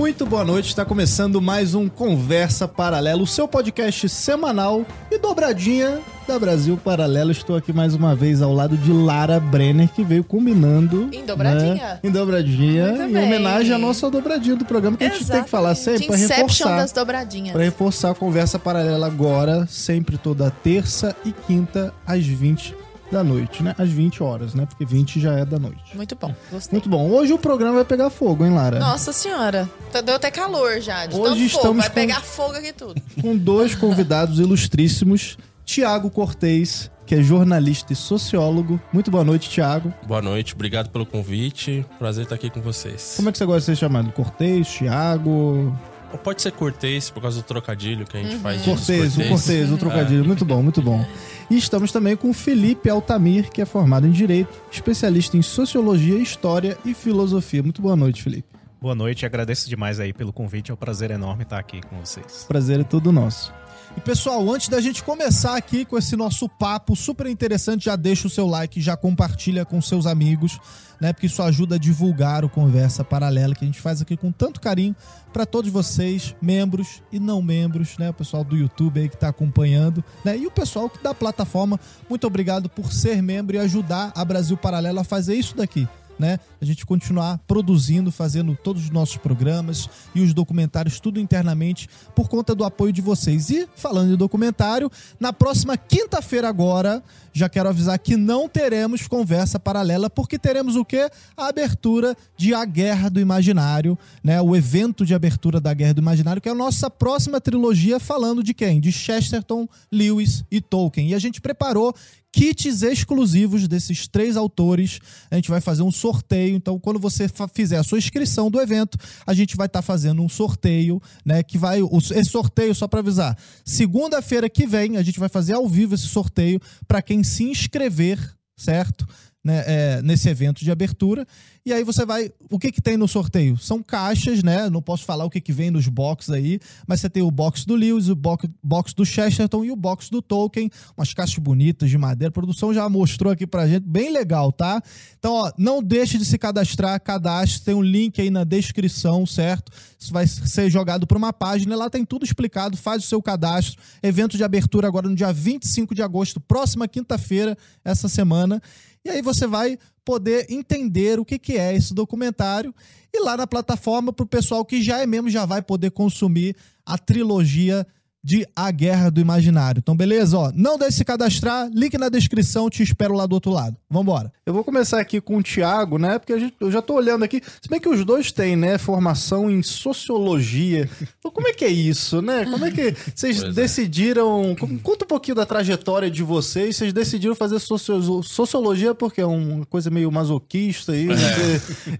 Muito boa noite, está começando mais um Conversa Paralelo, o seu podcast semanal e dobradinha da Brasil Paralelo. Estou aqui mais uma vez ao lado de Lara Brenner, que veio combinando. Em dobradinha? Né, em dobradinha, Muito em bem. homenagem à nossa dobradinha do programa, que a gente tem que falar sempre para reforçar. das dobradinhas. Para reforçar a Conversa Paralela agora, sempre toda terça e quinta às 20 da noite, né? Às 20 horas, né? Porque 20 já é da noite. Muito bom, gostei. Muito bom. Hoje o programa vai pegar fogo, hein, Lara? Nossa senhora, tá- deu até calor já. De Hoje tanto fogo, estamos vai com- pegar fogo aqui tudo. com dois convidados ilustríssimos. Tiago Cortez, que é jornalista e sociólogo. Muito boa noite, Tiago. Boa noite, obrigado pelo convite. Prazer estar aqui com vocês. Como é que você gosta de ser chamado? Cortez, Tiago? Ou Pode ser Cortez, por causa do trocadilho que a gente faz de Cortez, o Cortez, o É. trocadilho. Muito bom, muito bom. E estamos também com o Felipe Altamir, que é formado em Direito, especialista em Sociologia, História e Filosofia. Muito boa noite, Felipe. Boa noite, agradeço demais aí pelo convite, é um prazer enorme estar aqui com vocês. Prazer é todo nosso. E pessoal, antes da gente começar aqui com esse nosso papo super interessante, já deixa o seu like, já compartilha com seus amigos, né? Porque isso ajuda a divulgar o Conversa Paralela que a gente faz aqui com tanto carinho para todos vocês, membros e não membros, né? O pessoal do YouTube aí que tá acompanhando, né? E o pessoal da plataforma, muito obrigado por ser membro e ajudar a Brasil Paralelo a fazer isso daqui né? A gente continuar produzindo, fazendo todos os nossos programas e os documentários, tudo internamente, por conta do apoio de vocês. E falando em documentário, na próxima quinta-feira agora, já quero avisar que não teremos conversa paralela, porque teremos o quê? A abertura de A Guerra do Imaginário, né? O evento de abertura da Guerra do Imaginário, que é a nossa próxima trilogia falando de quem? De Chesterton, Lewis e Tolkien. E a gente preparou kits exclusivos desses três autores. A gente vai fazer um sorteio. Então, quando você fizer a sua inscrição do evento, a gente vai estar fazendo um sorteio, né? Que vai. Esse sorteio, só para avisar, segunda-feira que vem, a gente vai fazer ao vivo esse sorteio para quem se inscrever, certo? Né, é, nesse evento de abertura. E aí você vai. O que, que tem no sorteio? São caixas, né? Não posso falar o que, que vem nos boxes aí, mas você tem o box do Lewis, o box, box do Chesterton e o box do Tolkien. Umas caixas bonitas de madeira. A produção já mostrou aqui pra gente. Bem legal, tá? Então, ó, não deixe de se cadastrar. Cadastre. Tem um link aí na descrição, certo? Isso vai ser jogado para uma página. Lá tem tudo explicado. Faz o seu cadastro. Evento de abertura agora no dia 25 de agosto, próxima quinta-feira, essa semana. E aí você vai poder entender o que, que é esse documentário. E lá na plataforma, para o pessoal que já é mesmo, já vai poder consumir a trilogia de A Guerra do Imaginário. Então, beleza? Ó, não deixe de se cadastrar, link na descrição, te espero lá do outro lado. Vambora. Eu vou começar aqui com o Thiago, né? Porque a gente- eu já tô olhando aqui. Se bem que os dois têm, né? Formação em sociologia. Então, como é que é isso, né? Como é que vocês Pois é. decidiram. Conta um pouquinho da trajetória de vocês. Vocês decidiram fazer socio- sociologia porque é uma coisa meio masoquista aí, né?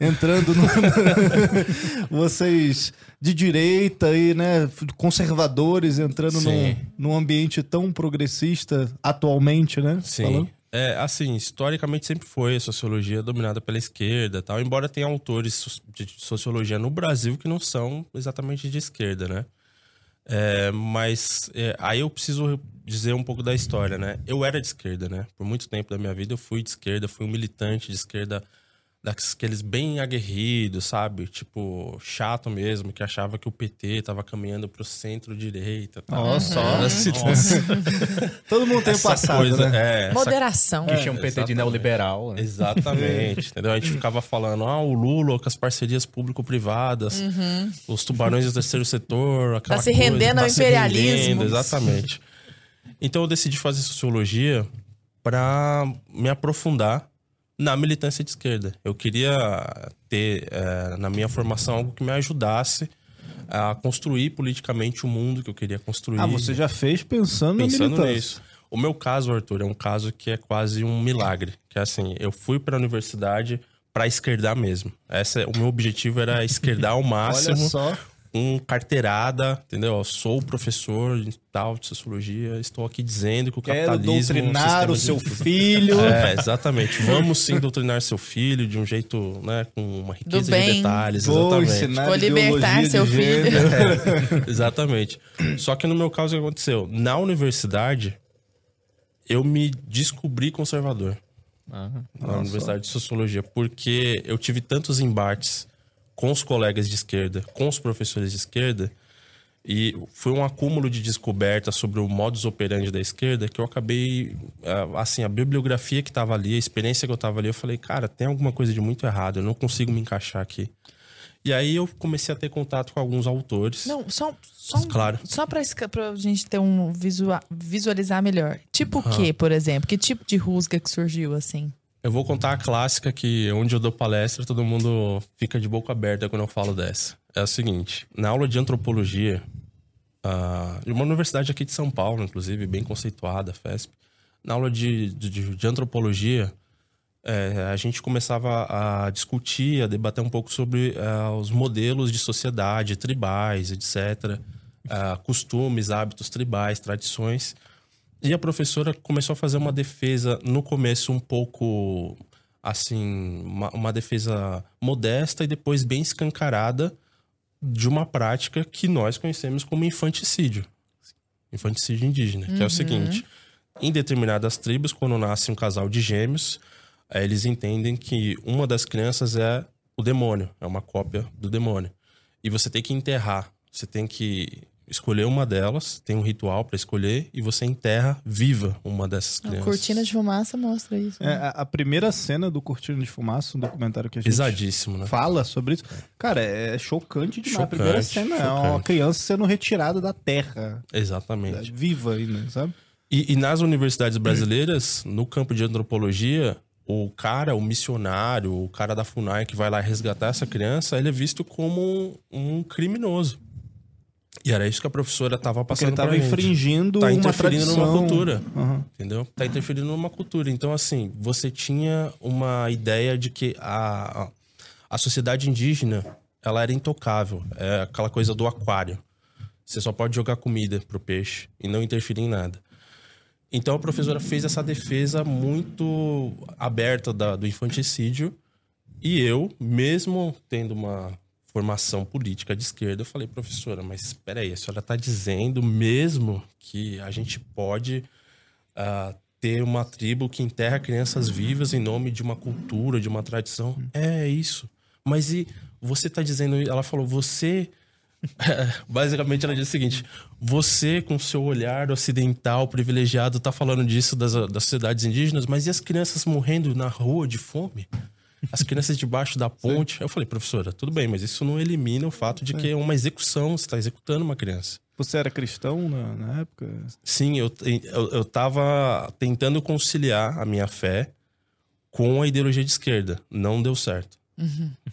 entrando no. vocês de direita aí, né? Conservadores entrando num, num ambiente tão progressista atualmente, né? Sim. Falando. É, assim, historicamente sempre foi a sociologia dominada pela esquerda e tal, embora tenha autores de sociologia no Brasil que não são exatamente de esquerda, né? É, mas é, aí eu preciso dizer um pouco da história, né? Eu era de esquerda, né? Por muito tempo da minha vida eu fui de esquerda, fui um militante de esquerda daqueles bem aguerridos, sabe? Tipo, chato mesmo, que achava que o PT tava caminhando pro centro-direita. tal. Nossa, Era assim, Todo mundo tem essa passado, coisa, né? é, essa Moderação. Que tinha um PT de exatamente. neoliberal. né? Exatamente, entendeu? A gente ficava falando, ah, o Lula com as parcerias público-privadas, os tubarões do terceiro setor, aquela Tá se coisa, rendendo ao se imperialismo. rendendo, exatamente. Então eu decidi fazer sociologia para me aprofundar na militância de esquerda. Eu queria ter eh, na minha formação algo que me ajudasse a construir politicamente o mundo que eu queria construir. Ah, você já fez pensando, na Pensando militância. nisso. O meu caso, Arthur, é um caso que é quase um milagre. Que é assim, eu fui para a universidade para esquerdar mesmo. Essa, é- o meu objetivo era esquerdar ao Olha máximo, só. Com carteirada, entendeu? Eu sou professor de tal de sociologia, estou aqui dizendo que o Quero capitalismo... é um doutrinar o seu de- filho. É, exatamente. Vamos sim doutrinar seu filho de um jeito, né, com uma riqueza de bem. detalhes. Vou exatamente. ensinar Vou libertar ideologia de seu filho. gênero. Exatamente. Só que no meu caso, o que aconteceu? Na universidade, eu me descobri conservador. na Universidade de Sociologia. Porque eu tive tantos embates com os colegas de esquerda, com os professores de esquerda, e foi um acúmulo de descobertas sobre o modus operandi da esquerda que eu acabei, assim, a bibliografia que estava ali, a experiência que eu estava ali, eu falei, cara, tem alguma coisa de muito errado, eu não consigo me encaixar aqui. E aí eu comecei a ter contato com alguns autores. Não, só, só, um- Claro. só pra, esca- pra gente ter um visua- visualizar melhor. Tipo o quê, por exemplo? Que tipo de rusga que surgiu, assim? Eu vou contar a clássica que onde eu dou palestra, todo mundo fica de boca aberta quando eu falo dessa. É o seguinte, na aula de antropologia, ah, de uma universidade aqui de São Paulo, inclusive, bem conceituada, FESP, na aula de, de, de antropologia, é, a gente começava a discutir, a debater um pouco sobre ah, os modelos de sociedade, tribais, etc., ah, costumes, hábitos tribais, tradições. E a professora começou a fazer uma defesa, no começo, um pouco assim, uma, uma defesa modesta e depois bem escancarada de uma prática que nós conhecemos como infanticídio. Infanticídio indígena, que é o seguinte: em determinadas tribos, quando nasce um casal de gêmeos, eh, eles entendem que uma das crianças é o demônio, é uma cópia do demônio. E você tem que enterrar, você tem que escolher uma delas, tem um ritual para escolher e você enterra viva uma dessas A crianças. cortina de fumaça mostra isso. É, né? a, a primeira cena do Cortina de Fumaça, um documentário que a gente Pesadíssimo, né? fala sobre isso. Cara, é chocante demais. a Chocante, primeira cena é uma chocante. criança sendo retirada da terra, Exatamente. viva ainda, sabe? E, e nas universidades brasileiras, no campo de antropologia, o cara, o missionário, o cara da FUNAI que vai lá resgatar essa criança, ele é visto como um, um criminoso. E era isso que a professora estava Porque ele passando tava pra gente. infringindo Tá uma interferindo tradição. numa cultura. Aham. Entendeu? Tá interferindo numa cultura. Então, assim, você tinha uma ideia de que a, a- a sociedade indígena, ela era intocável. É aquela coisa do aquário. Você só pode jogar comida pro peixe e não interferir em nada. Então, a professora fez essa defesa muito aberta da- do infanticídio. E eu, mesmo tendo uma formação política de esquerda, eu falei, professora, mas espera aí, a senhora está dizendo mesmo que a gente pode ah, ter uma tribo que enterra crianças vivas em nome de uma cultura, de uma tradição? É isso. Mas e você está dizendo, ela falou, você Basicamente, ela diz o seguinte: você, com seu olhar ocidental privilegiado, tá falando disso das, das sociedades indígenas, mas e as crianças morrendo na rua de fome? As crianças debaixo da ponte? Eu falei, professora, tudo bem, mas isso não elimina o fato de que é uma execução, você está executando uma criança. Você era cristão na, na época? Sim, eu, eu, eu tava tentando conciliar a minha fé com a ideologia de esquerda. Não deu certo.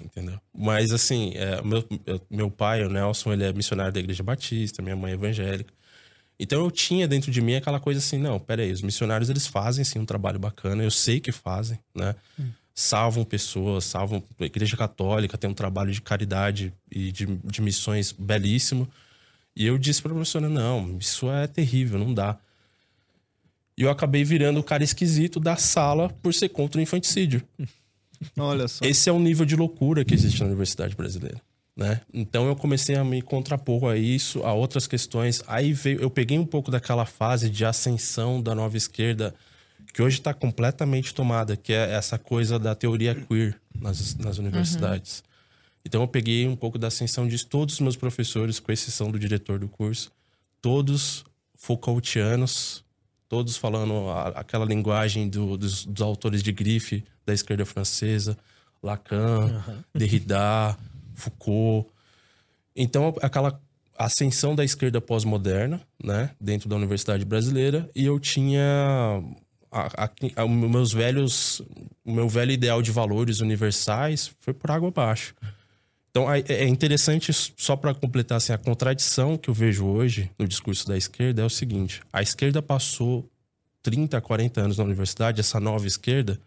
Entendeu? Mas assim, é, meu, eu- meu pai, o Nelson, ele é missionário da Igreja Batista, minha mãe é evangélica. Então eu tinha dentro de mim aquela coisa assim, não, peraí, os missionários eles fazem sim um trabalho bacana, eu sei que fazem, né? Salvam pessoas, salvam. A Igreja Católica tem um trabalho de caridade e de, de missões belíssimo. E eu disse pra professora: não, isso é terrível, não dá. E eu acabei virando o cara esquisito da sala por ser contra o infanticídio. Olha só. Esse é o nível de loucura que existe na universidade brasileira. Né? Então eu comecei a me contrapor a isso, a outras questões. Aí veio, eu peguei um pouco daquela fase de ascensão da nova esquerda, que hoje está completamente tomada, que é essa coisa da teoria queer nas, nas universidades. Então eu peguei um pouco da ascensão de todos os meus professores, com exceção do diretor do curso, todos Foucaultianos, todos falando a- aquela linguagem do- dos, dos autores de grife da esquerda francesa, Lacan, Derrida, Foucault. Então, aquela ascensão da esquerda pós-moderna, né, dentro da universidade brasileira, e eu tinha a, a- a- meus velhos, o meu velho ideal de valores universais foi por água abaixo. Então é é interessante, só para completar assim, a contradição que eu vejo hoje no discurso da esquerda é o seguinte: a esquerda passou 30, 40 anos na universidade, essa nova esquerda,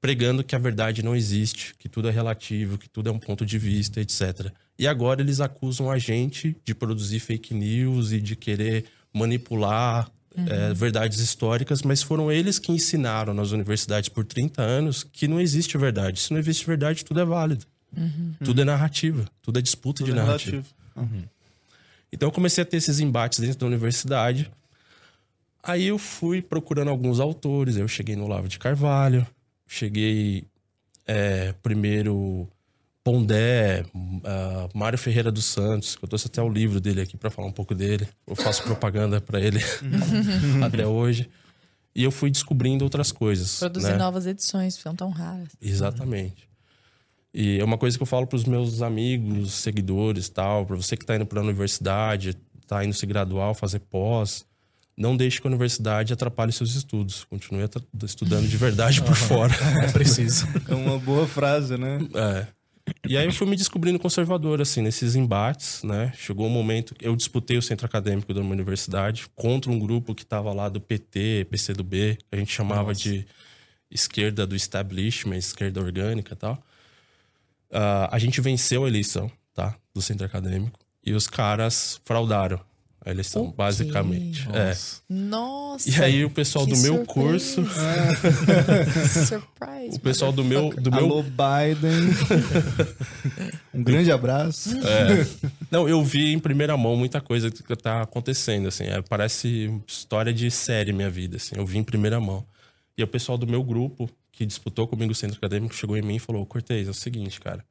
pregando que a verdade não existe, que tudo é relativo, que tudo é um ponto de vista, etc. E agora eles acusam a gente de produzir fake news e de querer manipular é, verdades históricas, mas foram eles que ensinaram nas universidades por 30 anos que não existe verdade. Se não existe verdade, tudo é válido. Tudo é narrativa, tudo é disputa Tudo de é narrativa. relativo. Então eu comecei a ter esses embates dentro da universidade. Aí eu fui procurando alguns autores. Eu cheguei no Olavo de Carvalho, cheguei é, primeiro Pondé, uh, Mário Ferreira dos Santos, que eu trouxe até o livro dele aqui para falar um pouco dele. Eu faço propaganda para ele até hoje. E eu fui descobrindo outras coisas. Produzir né? novas edições, são tão raras. Exatamente. E é uma coisa que eu falo para os meus amigos, seguidores tal, para você que está indo para a universidade, está indo se graduar, fazer pós, não deixe que a universidade atrapalhe seus estudos. Continue estudando de verdade por fora. É preciso. É uma boa frase, né? É. E aí eu fui me descobrindo conservador, assim, nesses embates, né? Chegou um momento que eu disputei o centro acadêmico da uma universidade contra um grupo que estava lá do PT, PCdoB, que a gente chamava Nossa. de esquerda do establishment, esquerda orgânica e tal. Uh, a gente venceu a eleição, tá? Do centro acadêmico. E os caras fraudaram a eleição, okay. basicamente. Nossa. É. Nossa. E aí o pessoal do meu surpresa. curso. Surprise. O pessoal do meu. Do meu... Alô, Biden. um grande abraço. É. Não, eu vi em primeira mão muita coisa que tá acontecendo, assim. É, parece história de série minha vida, assim. Eu vi em primeira mão. E o pessoal do meu grupo, que disputou comigo o centro acadêmico, chegou em mim e falou: Cortez, é o seguinte, cara.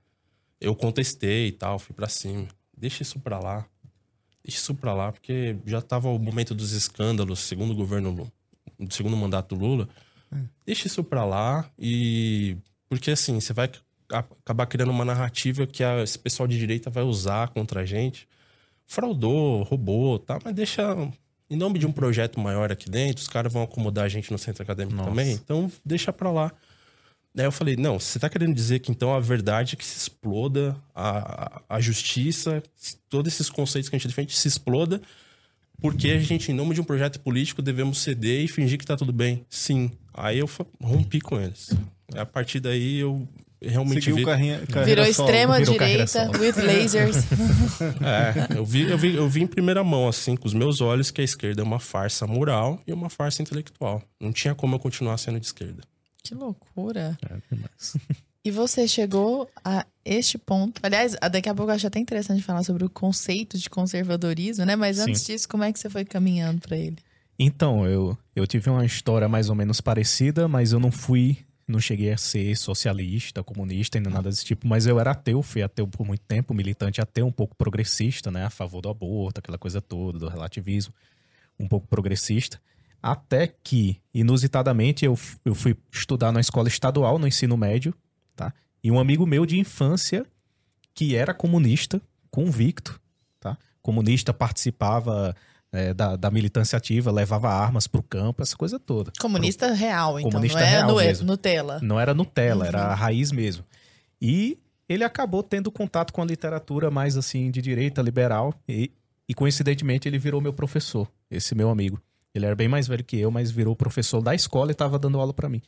Eu contestei e tal, fui para cima. Deixa isso pra lá isso para lá, porque já estava o momento dos escândalos, segundo o governo, segundo o mandato do Lula. É. Deixa isso para lá e porque assim, você vai acabar criando uma narrativa que a, esse pessoal de direita vai usar contra a gente. Fraudou, roubou, tá? Mas deixa em nome de um projeto maior aqui dentro, os caras vão acomodar a gente no centro acadêmico Nossa. também, então deixa para lá. Daí eu falei, não, você tá querendo dizer que então a verdade é que se exploda, a, a justiça, todos esses conceitos que a gente defende se exploda, porque a gente, em nome de um projeto político, devemos ceder e fingir que tá tudo bem. Sim. Aí eu rompi com eles. A partir daí eu realmente Seguiu vi... Carrinha, Virou extrema Virou direita, with lasers. é, eu vi, eu, vi, eu vi em primeira mão, assim, com os meus olhos, que a esquerda é uma farsa moral e uma farsa intelectual. Não tinha como eu continuar sendo de esquerda. Que loucura. É demais. E você chegou a este ponto. Aliás, daqui a pouco eu acho até interessante falar sobre o conceito de conservadorismo, né? Mas antes Sim. disso, como é que você foi caminhando para ele? Então, eu, eu tive uma história mais ou menos parecida, mas eu não fui, não cheguei a ser socialista, comunista, ainda nada desse tipo, mas eu era ateu, fui ateu por muito tempo, militante ateu, um pouco progressista, né? A favor do aborto, aquela coisa toda, do relativismo, um pouco progressista. Até que, inusitadamente, eu, eu fui estudar na escola estadual, no ensino médio, tá? E um amigo meu de infância, que era comunista, convicto, tá? Comunista, participava é, da, da, militância ativa, levava armas pro campo, essa coisa toda. Comunista pro... real, então, Comunista não era no, mesmo. Nutella. Não era Nutella, uhum. era a raiz mesmo. E ele acabou tendo contato com a literatura mais assim de direita, liberal, e, e coincidentemente ele virou meu professor, esse meu amigo. Ele era bem mais velho que eu, mas virou professor da escola e estava dando aula para mim.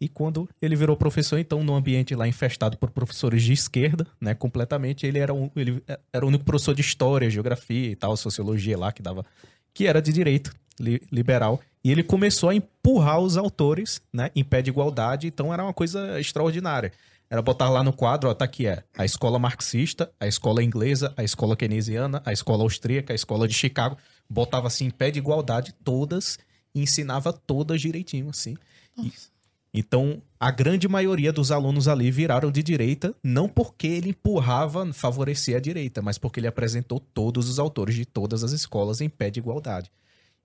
E quando ele virou professor, então, num ambiente lá infestado por professores de esquerda, né, completamente, ele era, um, ele era o único professor de história, geografia e tal, sociologia lá, que dava, que era de direito, li, liberal. E ele começou a empurrar os autores, né, em pé de igualdade, então era uma coisa extraordinária. Era botar lá no quadro, ó, tá aqui, é a escola marxista, a escola inglesa, a escola keynesiana, a escola austríaca, a escola de Chicago botava assim em pé de igualdade todas e ensinava todas direitinho, assim. E, então, a grande maioria dos alunos ali viraram de direita, não porque ele empurrava, favorecia a direita, mas porque ele apresentou todos os autores de todas as escolas em pé de igualdade.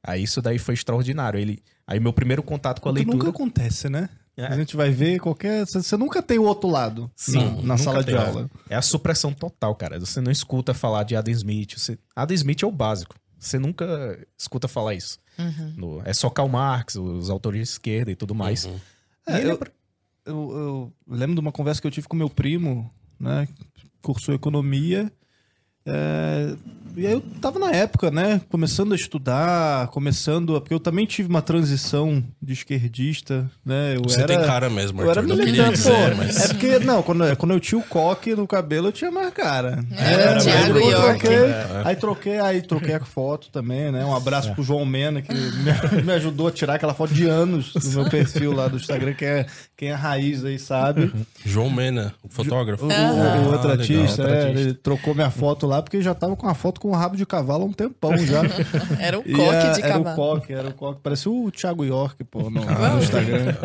Aí isso daí foi extraordinário. Ele, aí meu primeiro contato com a leitura. Nunca acontece, né? É. A gente vai ver qualquer. Você nunca tem o outro lado Sim, na, na sala de aula. É a supressão total, cara. Você não escuta falar de Adam Smith. Você... Adam Smith é o básico. Você nunca escuta falar isso. Uhum. No, é só Karl Marx, os autores de esquerda e tudo mais. Uhum. É, eu, eu, eu, lembro de uma conversa que eu tive com meu primo, né? Cursou economia. É, e aí eu tava na época, né? Começando a estudar, começando. Porque eu também tive uma transição de esquerdista, né? Eu Você era, tem cara mesmo, Arthur, eu era militante, dizer, mas... É porque, não, quando, quando eu tinha o coque no cabelo, eu tinha mais cara. É, era Thiago aí, troquei, é. aí troquei, aí troquei a foto também, né? Um abraço é. pro João Mena, que me, me, ajudou a tirar aquela foto de anos do meu perfil lá do Instagram, que é quem é raiz aí sabe. João Mena, o fotógrafo. O, o, o outro ah, artista, é, ele trocou minha foto lá, porque já tava com a foto com o rabo de cavalo há um tempão já. era um coque a, de era cavalo. Era o coque, era o coque. Parecia o Thiago York, pô, no, no Instagram.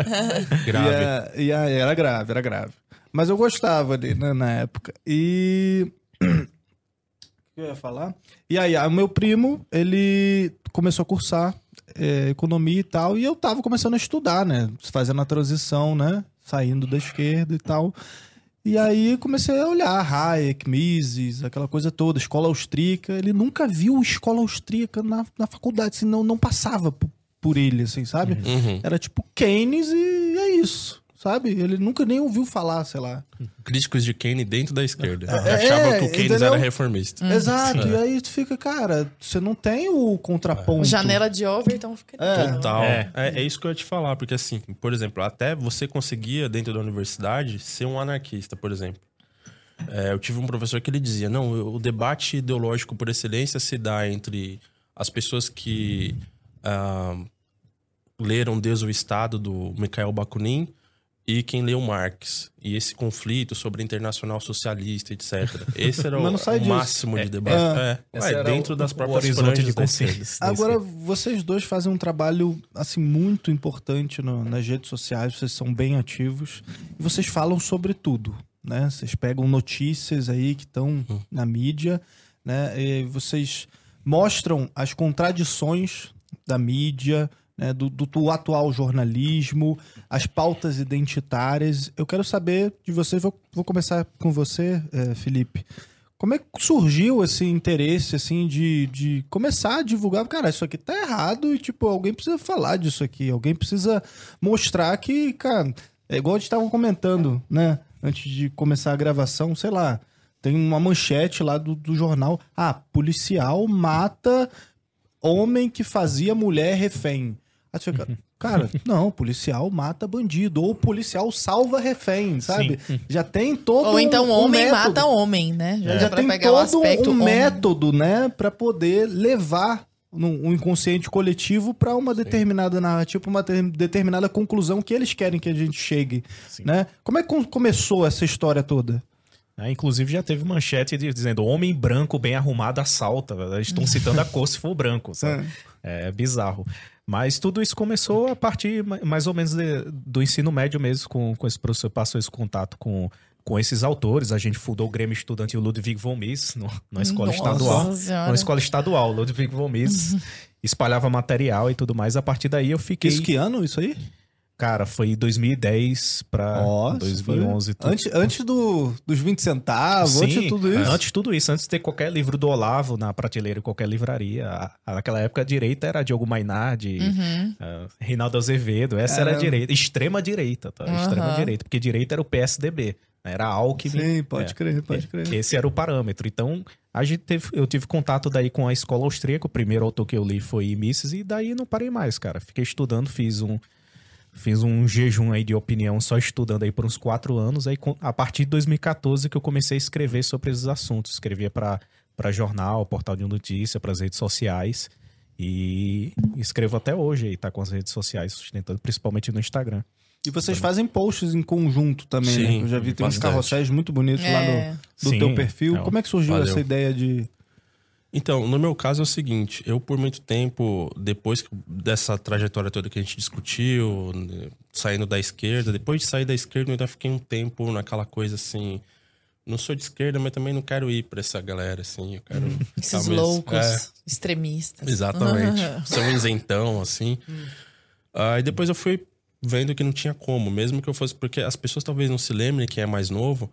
grave. E, a, e a, era grave, era grave. Mas eu gostava dele, né, na época. E. O que eu ia falar? E aí, o meu primo, ele começou a cursar é, economia e tal, e eu tava começando a estudar, né? Fazendo a transição, né? Saindo da esquerda e tal. E aí comecei a olhar Hayek, Mises, aquela coisa toda, escola austríaca. Ele nunca viu escola austríaca na, na faculdade, assim, não, não passava por, por ele, assim, sabe? Uhum. Era tipo Keynes e é isso, sabe? Ele nunca nem ouviu falar, sei lá. Críticos de Keynes dentro da esquerda. É, Achavam que o Keynes entendeu? era reformista. Exato. E aí tu fica, cara, você não tem o contraponto. Janela de Overton fica É. Total. É. É. É, isso que eu ia te falar, porque assim, por exemplo, até você conseguia, dentro da universidade, ser um anarquista, por exemplo. É, eu tive um professor que ele dizia, não, o debate ideológico por excelência se dá entre as pessoas que ah, leram Deus o Estado, do Mikhail Bakunin, e quem leu Marx. E esse conflito sobre internacional socialista, etc. Esse era o, o disso. máximo de É. debate. É. Esse Ué, dentro o- das próprias horizonte de consciência. Agora, vocês dois fazem um trabalho, assim, muito importante no- nas redes sociais, vocês são bem ativos, e vocês falam sobre tudo, né? Vocês pegam notícias aí que estão na mídia, né? E vocês mostram as contradições da mídia, né? do, do- atual jornalismo, as pautas identitárias. Eu quero saber de vocês, vou, vou começar com você, eh, Felipe. Como é que surgiu esse interesse, assim, de, de começar a divulgar? Cara, isso aqui tá errado e, tipo, alguém precisa falar disso aqui. Alguém precisa mostrar que, cara, é igual a gente tava comentando, né? Antes de começar a gravação, sei lá, tem uma manchete lá do, do jornal. Ah, policial mata homem que fazia mulher refém. Aí você fica, cara, não, policial mata bandido. Ou policial salva refém, sabe? Já tem todo Ou então um homem método. mata homem, né? Já, Já dá pra tem pegar o todo aspecto um homem. método, né, Pra poder levar um inconsciente coletivo pra uma determinada narrativa, pra uma ter- determinada conclusão que eles querem que a gente chegue, Sim. né? Como é que com- começou essa história toda? É, inclusive já teve manchete de- dizendo homem branco bem arrumado assalta. Eles estão citando a cor se for branco, sabe? É bizarro. Mas tudo isso começou a partir ma- mais ou menos de- do ensino médio mesmo, com, com esse professor passou esse contato com, com esses autores. A gente fundou o Grêmio Estudantil Ludwig von Mises no, na escola Nossa estadual. Senhora. Na escola estadual, Ludwig von Mises. espalhava material e tudo mais. A partir daí eu fiquei... Isso que ano, isso aí? Cara, foi 2010 pra Ó, 2011. tudo. Antes, antes do, dos 20 centavos, Sim, antes de tudo isso. Antes de tudo isso, antes de ter qualquer livro do Olavo na prateleira em qualquer livraria. Naquela época a direita era Diogo Mainardi, Uhum. ah, Reinaldo Azevedo. Essa era a direita. Extrema direita, tá? Extrema Aham. direita. Porque direita era o PSDB. né? Era Alckmin. Sim, pode É. crer, pode crer. Esse era o parâmetro. Então, a gente teve, eu tive contato daí com a escola austríaca. O primeiro autor que eu li foi Mises, e daí não parei mais, cara. Fiquei estudando, fiz um, fiz um jejum aí de opinião, só estudando aí por uns quatro anos. Aí, a partir de 2014, que eu comecei a escrever sobre esses assuntos. Escrevia para jornal, portal de notícia, para as redes sociais. E escrevo até hoje aí, tá com as redes sociais sustentando, principalmente no Instagram. E vocês fazem posts em conjunto também, né? Sim, Eu já vi, tem uns bastante. carrosséis muito bonitos lá É. no, do Sim, teu perfil. é. Como é que surgiu Valeu. essa ideia de... Então, no meu caso é o seguinte, eu por muito tempo, depois dessa trajetória toda que a gente discutiu, né, saindo da esquerda, depois de sair da esquerda eu ainda fiquei um tempo naquela coisa assim, não sou de esquerda, mas também não quero ir pra essa galera, assim, eu quero... Esses talvez- loucos É, extremistas. Exatamente. Ser um isentão, assim. Aí depois eu fui vendo que não tinha como, mesmo que eu fosse. Porque as pessoas talvez não se lembrem quem é mais novo,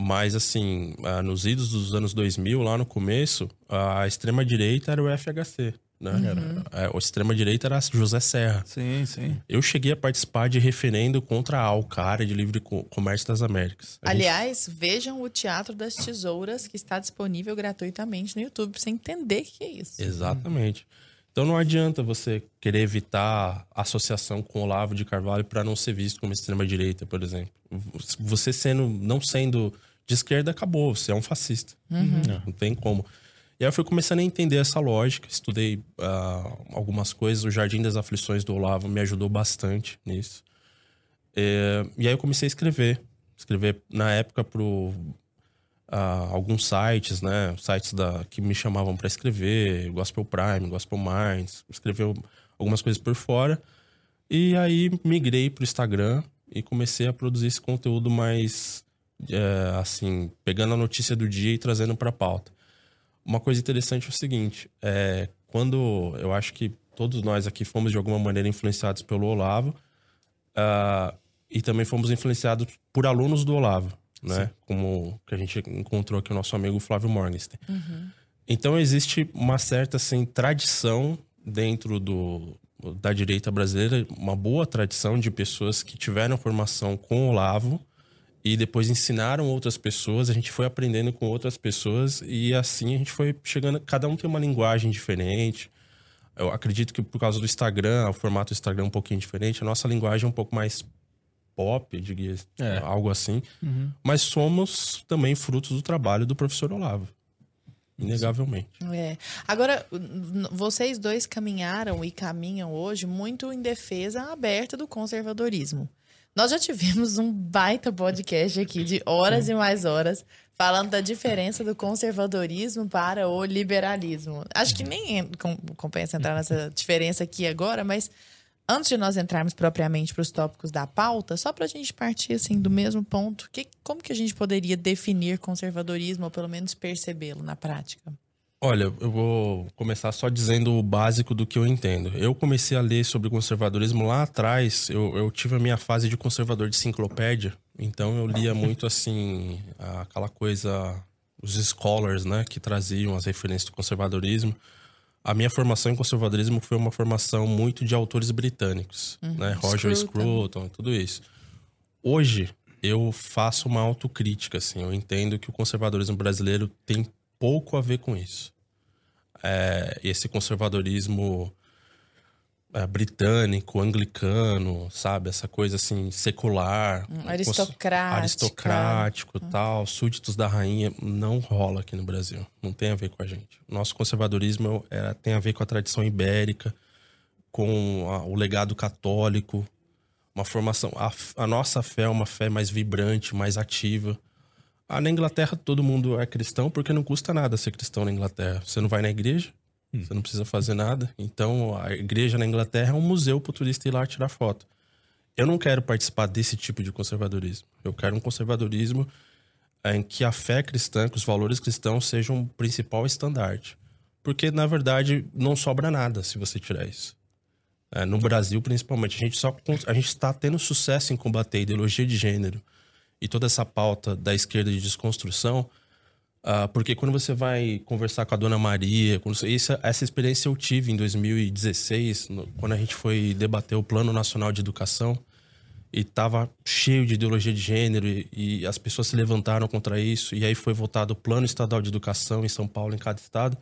mas assim, ah, nos idos dos anos 2000, lá no começo, a extrema-direita era o FHC. Né? Era, é, a extrema-direita era José Serra. Sim, sim. Eu cheguei a participar de referendo contra a Alcara de Livre Co- Comércio das Américas. A gente- Aliás, vejam o Teatro das Tesouras, que está disponível gratuitamente no YouTube, pra você entender o que é isso. Exatamente. Então não adianta você querer evitar associação com Olavo de Carvalho para não ser visto como extrema direita, por exemplo. Você sendo não sendo de esquerda acabou, você é um fascista. Não, não tem como. E aí eu fui começando a entender essa lógica, estudei ah, algumas coisas, o Jardim das Aflições do Olavo me ajudou bastante nisso. É, e aí eu comecei a escrever, escrever na época pro ah, alguns sites, né? Sites da, que me chamavam para escrever, Gospel Prime, Gospel Minds, escrever algumas coisas por fora. E aí migrei pro Instagram e comecei a produzir esse conteúdo mais é, assim, pegando a notícia do dia e trazendo para pauta. Uma coisa interessante é o seguinte: é, quando eu acho que todos nós aqui fomos de alguma maneira influenciados pelo Olavo uh, e também fomos influenciados por alunos do Olavo, né? Sim. Como que a gente encontrou aqui o nosso amigo Flávio Morgenstern. Uhum. Então existe uma certa assim tradição dentro do, da direita brasileira, uma boa tradição de pessoas que tiveram formação com o Olavo e depois ensinaram outras pessoas, a gente foi aprendendo com outras pessoas e assim a gente foi chegando, cada um tem uma linguagem diferente. Eu acredito que por causa do Instagram, o formato do Instagram é um pouquinho diferente, a nossa linguagem é um pouco mais pop, diria, é. algo assim. Uhum. Mas somos também frutos do trabalho do professor Olavo. Inegavelmente. É. Agora, vocês dois caminharam e caminham hoje muito em defesa aberta do conservadorismo. Nós já tivemos um baita podcast aqui de horas e mais horas falando da diferença do conservadorismo para o liberalismo. Acho que nem compensa entrar nessa diferença aqui agora, mas antes de nós entrarmos propriamente para os tópicos da pauta, só para a gente partir assim do mesmo ponto, que, como que a gente poderia definir conservadorismo ou pelo menos percebê-lo na prática? Olha, eu vou começar só dizendo o básico do que eu entendo. Eu comecei a ler sobre conservadorismo lá atrás. Eu, eu tive a minha fase de conservador de enciclopédia. Então eu lia muito assim, aquela coisa, os scholars, né, que traziam as referências do conservadorismo. A minha formação em conservadorismo foi uma formação muito de autores britânicos, uhum. né, Roger Scruton, tudo isso. Hoje eu faço uma autocrítica, assim. Eu entendo que o conservadorismo brasileiro tem pouco a ver com isso. É, esse conservadorismo é, britânico, anglicano, sabe? Essa coisa assim, secular. Hum, aristocrático. Aristocrático hum. tal. Súditos da rainha. Não rola aqui no Brasil. Não tem a ver com a gente. Nosso conservadorismo é, tem a ver com a tradição ibérica, com a, o legado católico, uma formação. A, a nossa fé é uma fé mais vibrante, mais ativa. Ah, na Inglaterra todo mundo é cristão porque não custa nada ser cristão na Inglaterra. Você não vai na igreja, hum. você não precisa fazer nada. Então a igreja na Inglaterra é um museu para o turista ir lá tirar foto. Eu não quero participar desse tipo de conservadorismo. Eu quero um conservadorismo em que a fé cristã, que os valores cristãos sejam o principal estandarte. Porque, na verdade, não sobra nada se você tirar isso. É, no Brasil, principalmente, a gente só a gente está tendo sucesso em combater a ideologia de gênero, e toda essa pauta da esquerda de desconstrução, uh, porque quando você vai conversar com a Dona Maria, quando essa, essa experiência eu tive em 2016, no, quando a gente foi debater o Plano Nacional de Educação, e estava cheio de ideologia de gênero e, e, as pessoas se levantaram contra isso e aí foi votado o plano estadual de educação em São Paulo em cada estado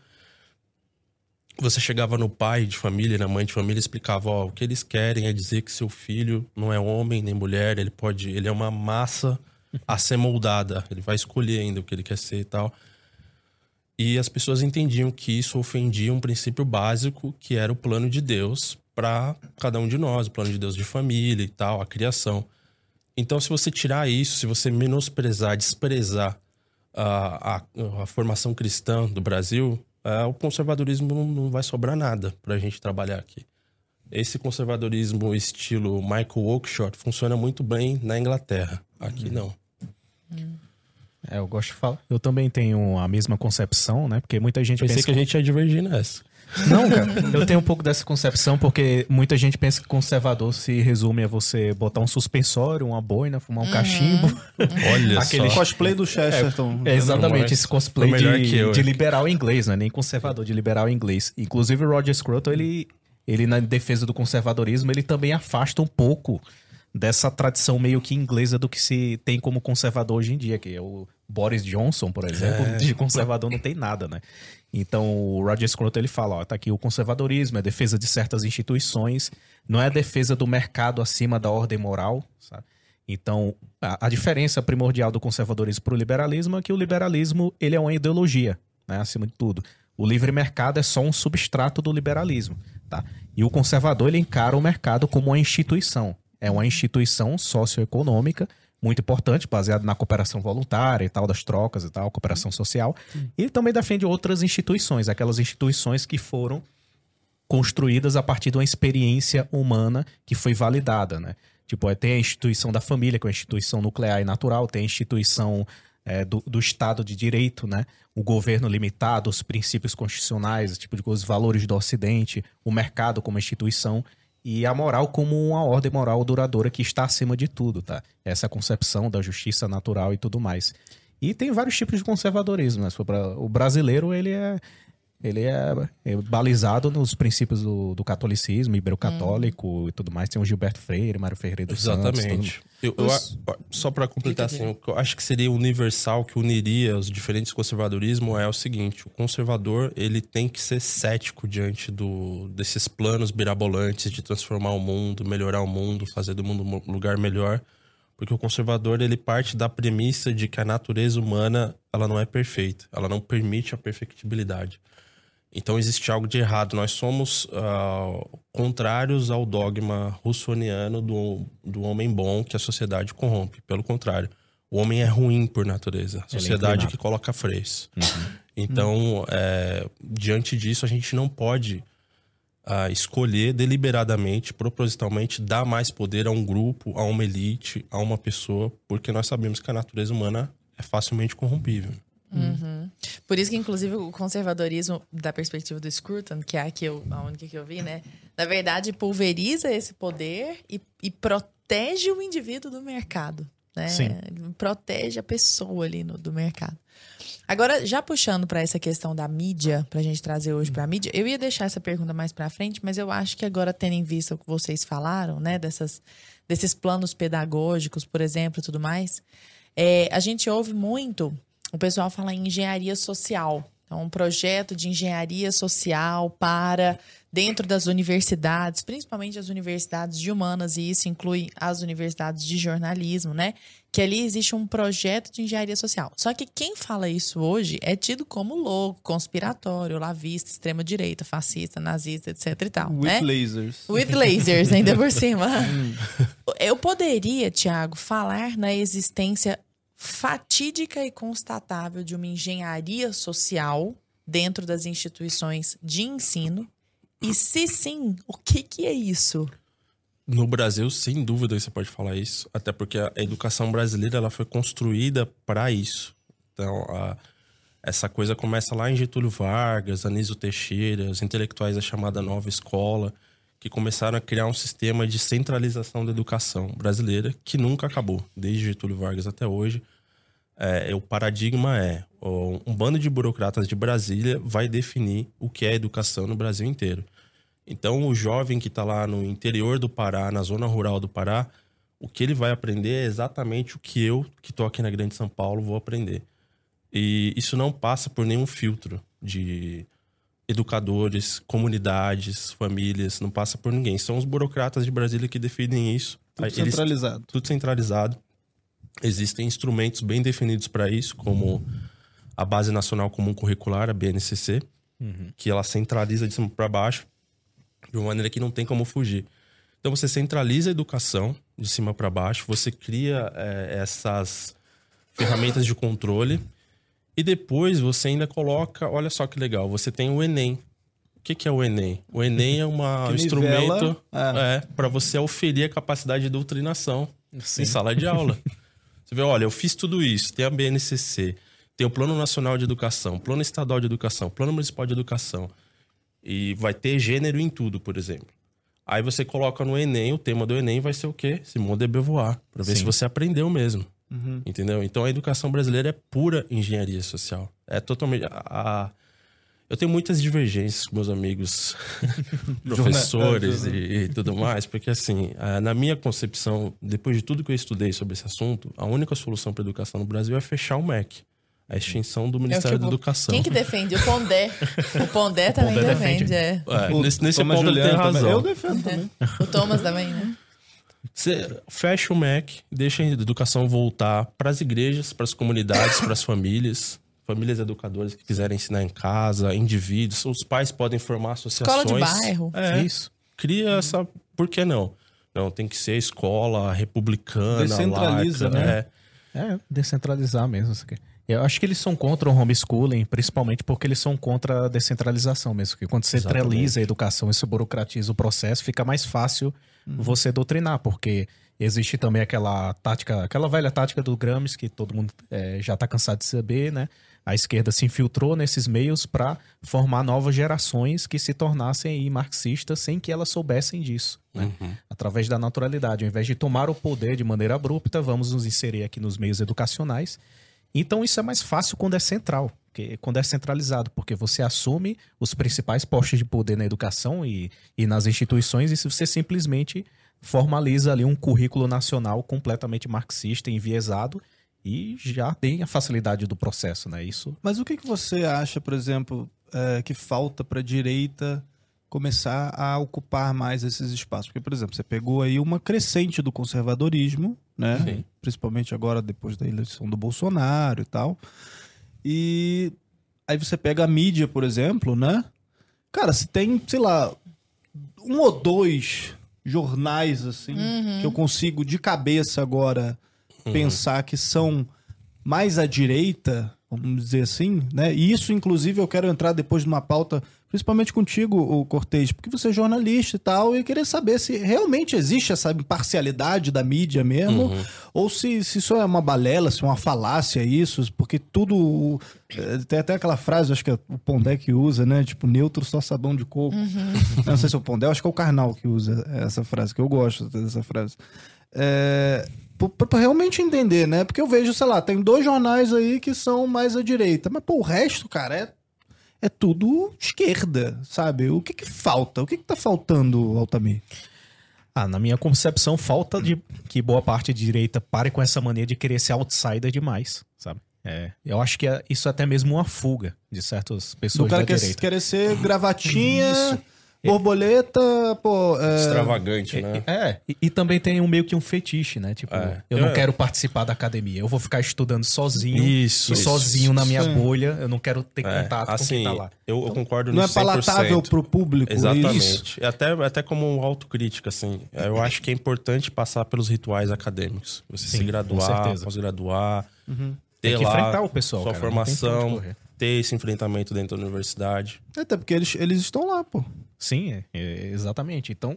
você chegava no pai de família, na mãe de família, explicava, ó, o que eles querem é dizer que seu filho não é homem nem mulher, ele pode, ele é uma massa a ser moldada, ele vai escolher ainda o que ele quer ser e tal. E as pessoas entendiam que isso ofendia um princípio básico, que era o plano de Deus para cada um de nós, o plano de Deus de família e tal, a criação. Então, se você tirar isso, se você menosprezar, desprezar a, a, a formação cristã do Brasil, é, o conservadorismo não, não vai sobrar nada para a gente trabalhar aqui. Esse conservadorismo estilo Michael Oakeshott funciona muito bem na Inglaterra. Aqui hum. não. É, eu gosto de falar. Eu também tenho a mesma concepção, né? Porque muita gente Pensei pensa que a gente ia divergir nessa. Não, cara. Eu tenho um pouco dessa concepção porque muita gente pensa que conservador se resume a você botar um suspensório, uma boina, fumar um uhum. cachimbo. Olha Aquele só. cosplay do Chesterton. É, é exatamente, esse cosplay de, eu, de liberal inglês, não é nem conservador, de liberal inglês. Inclusive o Roger Scruton, ele, ele na defesa do conservadorismo, ele também afasta um pouco dessa tradição meio que inglesa do que se tem como conservador hoje em dia, que é o Boris Johnson, por exemplo, é. de conservador não tem nada, né? Então, o Roger Scruton, ele fala, ó, tá aqui o conservadorismo, é defesa de certas instituições, não é a defesa do mercado acima da ordem moral, sabe? Então, a, a diferença primordial do conservadorismo para o liberalismo é que o liberalismo, ele é uma ideologia, né, acima de tudo. O livre mercado é só um substrato do liberalismo, tá? E o conservador, ele encara o mercado como uma instituição. É uma instituição socioeconômica muito importante, baseado na cooperação voluntária e tal, das trocas e tal, cooperação social. Sim. E também defende outras instituições, aquelas instituições que foram construídas a partir de uma experiência humana que foi validada, né? Tipo, tem a instituição da família, que é uma instituição nuclear e natural, tem a instituição é, do, do, Estado de Direito, né? O governo limitado, os princípios constitucionais, tipo de coisa, os valores do Ocidente, o mercado como instituição e a moral como uma ordem moral duradoura que está acima de tudo, tá? Essa concepção da justiça natural e tudo mais. E tem vários tipos de conservadorismo, né? O brasileiro, ele é ele é, é, balizado nos princípios do, do catolicismo, ibero-católico hum. e tudo mais. Tem o Gilberto Freire, Mário Ferreira dos Exatamente. Santos, eu, eu, só para completar, assim, eu acho que seria universal que uniria os diferentes conservadorismos é o seguinte: o conservador ele tem que ser cético diante do, desses planos birabolantes de transformar o mundo, melhorar o mundo, fazer do mundo um lugar melhor. Porque o conservador ele parte da premissa de que a natureza humana ela não é perfeita, ela não permite a perfectibilidade. Então existe algo de errado. Nós somos uh, contrários ao dogma russoniano do, do homem bom que a sociedade corrompe. Pelo contrário, o homem é ruim por natureza. A é sociedade é que coloca freios. Uhum. Então, é, diante disso, a gente não pode uh, escolher deliberadamente, propositalmente, dar mais poder a um grupo, a uma elite, a uma pessoa, porque nós sabemos que a natureza humana é facilmente corrompível. Uhum. Por isso que, inclusive, o conservadorismo, da perspectiva do Scruton, que é a, que eu, a única que eu vi, né? Na verdade, pulveriza esse poder e, e protege o indivíduo do mercado. Né? Sim. Protege a pessoa ali no, do mercado. Agora, já puxando para essa questão da mídia, para a gente trazer hoje para a mídia, eu ia deixar essa pergunta mais para frente, mas eu acho que agora, tendo em vista o que vocês falaram, né, dessas, desses planos pedagógicos, por exemplo, e tudo mais, é, a gente ouve muito o pessoal fala em engenharia social. Então, um projeto de engenharia social para dentro das universidades, principalmente as universidades de humanas, e isso inclui as universidades de jornalismo, né? Que ali existe um projeto de engenharia social. Só que quem fala isso hoje é tido como louco, conspiratório, lavista, extrema-direita, fascista, nazista, etc e tal. With né? lasers. With lasers, ainda por cima. Eu poderia, Tiago, falar na existência fatídica e constatável de uma engenharia social dentro das instituições de ensino? E se sim, o que, que é isso? No Brasil, sem dúvida, você pode falar isso. Até porque a educação brasileira ela foi construída para isso. Então, a, essa coisa começa lá em Getúlio Vargas, Anísio Teixeira, os intelectuais da chamada Nova Escola, que começaram a criar um sistema de centralização da educação brasileira que nunca acabou, desde Getúlio Vargas até hoje. É, o paradigma é um bando de burocratas de Brasília vai definir o que é educação no Brasil inteiro. Então, o jovem que está lá no interior do Pará, na zona rural do Pará, o que ele vai aprender é exatamente o que eu, que estou aqui na Grande São Paulo, vou aprender. E isso não passa por nenhum filtro de educadores, comunidades, famílias, não passa por ninguém. São os burocratas de Brasília que definem isso. Tudo Eles, centralizado. Tudo centralizado. Existem instrumentos bem definidos para isso, como a Base Nacional Comum Curricular, a BNCC, uhum. que ela centraliza de cima para baixo, de uma maneira que não tem como fugir. Então você centraliza a educação de cima para baixo, você cria é, essas ferramentas de controle e depois você ainda coloca, olha só que legal, você tem o Enem. O que, que é o Enem? O Enem é uma, um instrumento é. é para você oferir a capacidade de doutrinação Sim. em sala de aula. você vê, olha, eu fiz tudo isso, tem a BNCC, tem o Plano Nacional de Educação, Plano Estadual de Educação, Plano Municipal de Educação. E vai ter gênero em tudo, por exemplo. Aí você coloca no Enem, o tema do Enem vai ser o quê? Simone de Beauvoir, para ver Sim. se você aprendeu mesmo. Uhum. Entendeu? Então a educação brasileira é pura engenharia social. É totalmente. A, a... Eu tenho muitas divergências com meus amigos professores e, e, tudo mais, porque assim, na minha concepção, depois de tudo que eu estudei sobre esse assunto, a única solução para a educação no Brasil é fechar o MEC a extinção do Ministério da Educação. Quem que defende? O Pondé. O Pondé também Pondé defende, defende. É. é. nesse nesse ponto ele tem razão. Eu defendo também. o Thomas também, né? Você fecha o MEC, deixa a educação voltar para as igrejas, para as comunidades, para as famílias, famílias educadoras que quiserem ensinar em casa, indivíduos, os pais podem formar associações. Escola de bairro. É, isso. Cria essa, por que não? Não, tem que ser escola republicana, Descentraliza, laica, né? É. é, descentralizar mesmo. Isso aqui. Eu acho que eles são contra o homeschooling, principalmente porque eles são contra a descentralização mesmo. Que quando você centraliza a educação e se burocratiza o processo, fica mais fácil uhum. você doutrinar, porque Existe também aquela tática, aquela velha tática do Gramsci que todo mundo é, já está cansado de saber, né? A esquerda se infiltrou nesses meios para formar novas gerações que se tornassem marxistas sem que elas soubessem disso, né? Uhum. Através da naturalidade. Ao invés de tomar o poder de maneira abrupta, vamos nos inserir aqui nos meios educacionais. Então isso é mais fácil quando é central, quando é centralizado, porque você assume os principais postos de poder na educação e, e nas instituições e você simplesmente formaliza ali um currículo nacional completamente marxista, enviesado, e já tem a facilidade do processo, né? Isso. Mas o que, que você acha, por exemplo, é, que falta para a direita começar a ocupar mais esses espaços? Porque, por exemplo, você pegou aí uma crescente do conservadorismo, né? Sim. Principalmente agora depois da eleição do Bolsonaro e tal. E aí você pega a mídia, por exemplo, né? Cara, se tem, sei lá, um ou dois jornais, assim, uhum. que eu consigo de cabeça agora uhum. pensar que são mais à direita, vamos dizer assim, né? E isso, inclusive, eu quero entrar depois numa pauta, principalmente contigo, o Cortez, porque você é jornalista e tal, e querer saber se realmente existe essa imparcialidade da mídia mesmo, uhum. ou se, se isso é uma balela, se é uma falácia isso, porque tudo. É, tem até aquela frase, acho que é o Pondé que usa, né? Tipo, neutro só sabão de coco. Uhum. Não sei se é o Pondé, acho que é o Karnal que usa essa frase, que eu gosto dessa frase. É, para realmente entender, né? Porque eu vejo, sei lá, tem dois jornais aí que são mais à direita, mas pô, o resto, cara, é, é tudo esquerda, sabe? O que que falta? O que que tá faltando, Altamir? Ah, na minha concepção, falta de que boa parte de direita pare com essa mania de querer ser outsider demais, sabe? É, eu acho que é, isso é até mesmo uma fuga de certas pessoas Do cara da quer, direita. querer ser gravatinha... Isso Borboleta, pô. É... Extravagante, né? É, e, e, também tem um meio que um fetiche, né? Tipo, é. eu não é. quero participar da academia. Eu vou ficar estudando sozinho. Isso. E sozinho isso, na minha bolha. Eu não quero ter é, contato assim, com quem tá lá. Eu, eu concordo nisso. Não é palatável 100%. pro público. Exatamente. Isso. Até, até como autocrítica, assim. Eu acho que é importante passar pelos rituais acadêmicos. Você Sim, se graduar, pós-graduar. Uhum. Ter Tem que lá enfrentar o pessoal, sua cara, formação ter esse enfrentamento dentro da universidade. É, até porque eles, eles estão lá, pô. Sim, é, é, exatamente. Então,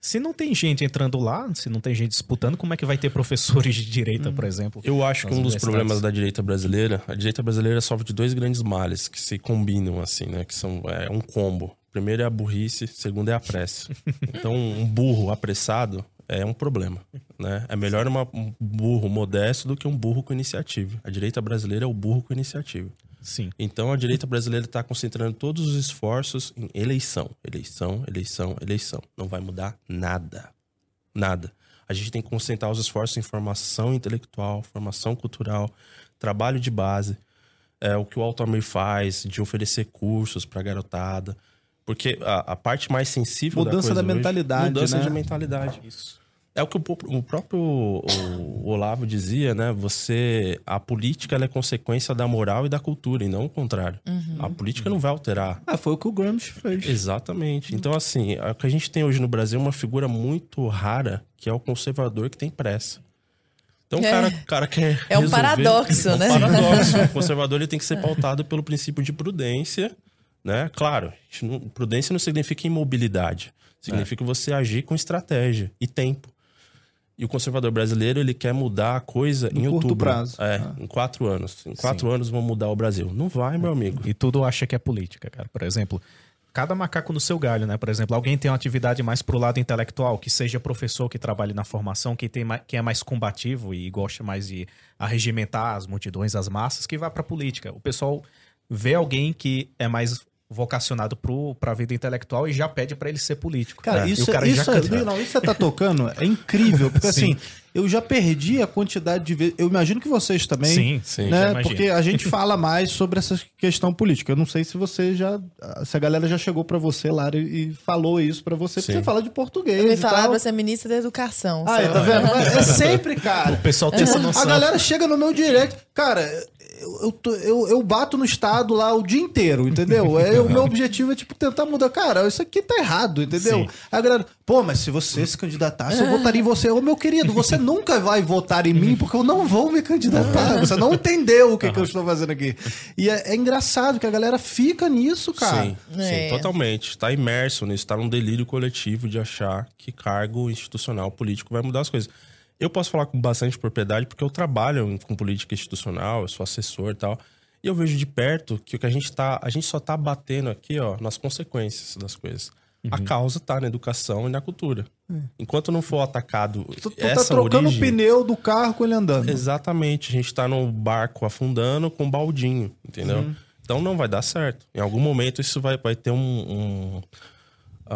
se não tem gente entrando lá, se não tem gente disputando, como é que vai ter professores de direita, hum. por exemplo? Eu acho que um dos problemas da direita brasileira, a direita brasileira sofre de dois grandes males que se combinam assim, né? Que são é, um combo. Primeiro é a burrice, segundo é a pressa. Então, um burro apressado é um problema, né? É melhor uma, um burro modesto do que um burro com iniciativa. A direita brasileira é o burro com iniciativa. Sim. Então a direita brasileira está concentrando todos os esforços em eleição, eleição, eleição, eleição. Não vai mudar nada. Nada. A gente tem que concentrar os esforços em formação intelectual, formação cultural, trabalho de base. É o que o Altamir faz de oferecer cursos para garotada. Porque a, a, parte mais sensível mudança da, da mentalidade, hoje, mudança né? de mentalidade. Isso. É o que o, o próprio o Olavo dizia, né? Você. A política é consequência da moral e da cultura, e não o contrário. Uhum. A política não vai alterar. Ah, foi o que o Gramsci fez. Exatamente. Então, assim, o que a gente tem hoje no Brasil é uma figura muito rara, que é o conservador que tem pressa. Então, o é. cara, cara quer. É um resolver, paradoxo, é um né? paradoxo. o conservador ele tem que ser pautado pelo princípio de prudência, né? Claro, prudência não significa imobilidade. Significa é. você agir com estratégia e tempo. E o conservador brasileiro, ele quer mudar a coisa no em outubro. prazo. É, ah. em quatro anos. Em quatro Sim. anos vão mudar o Brasil. Não vai, meu amigo. E tudo acha que é política, cara. Por exemplo, cada macaco no seu galho, né? Por exemplo, alguém tem uma atividade mais pro lado intelectual, que seja professor que trabalhe na formação, que, tem que é mais combativo e gosta mais de arregimentar as multidões, as massas, que vai pra política. O pessoal vê alguém que é mais vocacionado para a vida intelectual e já pede para ele ser político. Cara, isso, cara isso, já... é, não, isso você tá tocando é incrível, porque assim, eu já perdi a quantidade de vezes. Eu imagino que vocês também. Sim, sim. Né? Porque a gente fala mais sobre essa questão política. Eu não sei se você já. Se a galera já chegou para você lá e, falou isso para você, porque você fala de português. Eu me falava você é ministra da educação. Ah, tá vendo? É sempre, cara. O pessoal tem essa noção. A galera chega no meu direct. Cara, eu, tô- eu, eu bato no Estado lá o dia inteiro, entendeu? É, o meu objetivo é, tipo, tentar mudar. Cara, isso aqui tá errado, entendeu? Sim. Aí a galera, pô, mas se você se candidatasse, eu votaria em você. Ô, meu querido, você nunca vai votar em mim porque eu não vou me candidatar. Você não entendeu o que, que eu estou fazendo aqui. E é, é engraçado que a galera fica nisso, cara. Sim, É. sim, totalmente. Tá imerso nisso, tá num delírio coletivo de achar que cargo institucional político vai mudar as coisas. Eu posso falar com bastante propriedade porque eu trabalho com política institucional, eu sou assessor e tal. E eu vejo de perto que o que a gente tá, a gente só tá batendo aqui, ó, nas consequências das coisas. A causa tá na educação e na cultura. Enquanto não for atacado Tu, tu tá essa trocando origem, o pneu do carro com ele andando. Exatamente. A gente tá num barco afundando com um baldinho, entendeu? Então não vai dar certo. Em algum momento isso vai, vai ter um, um,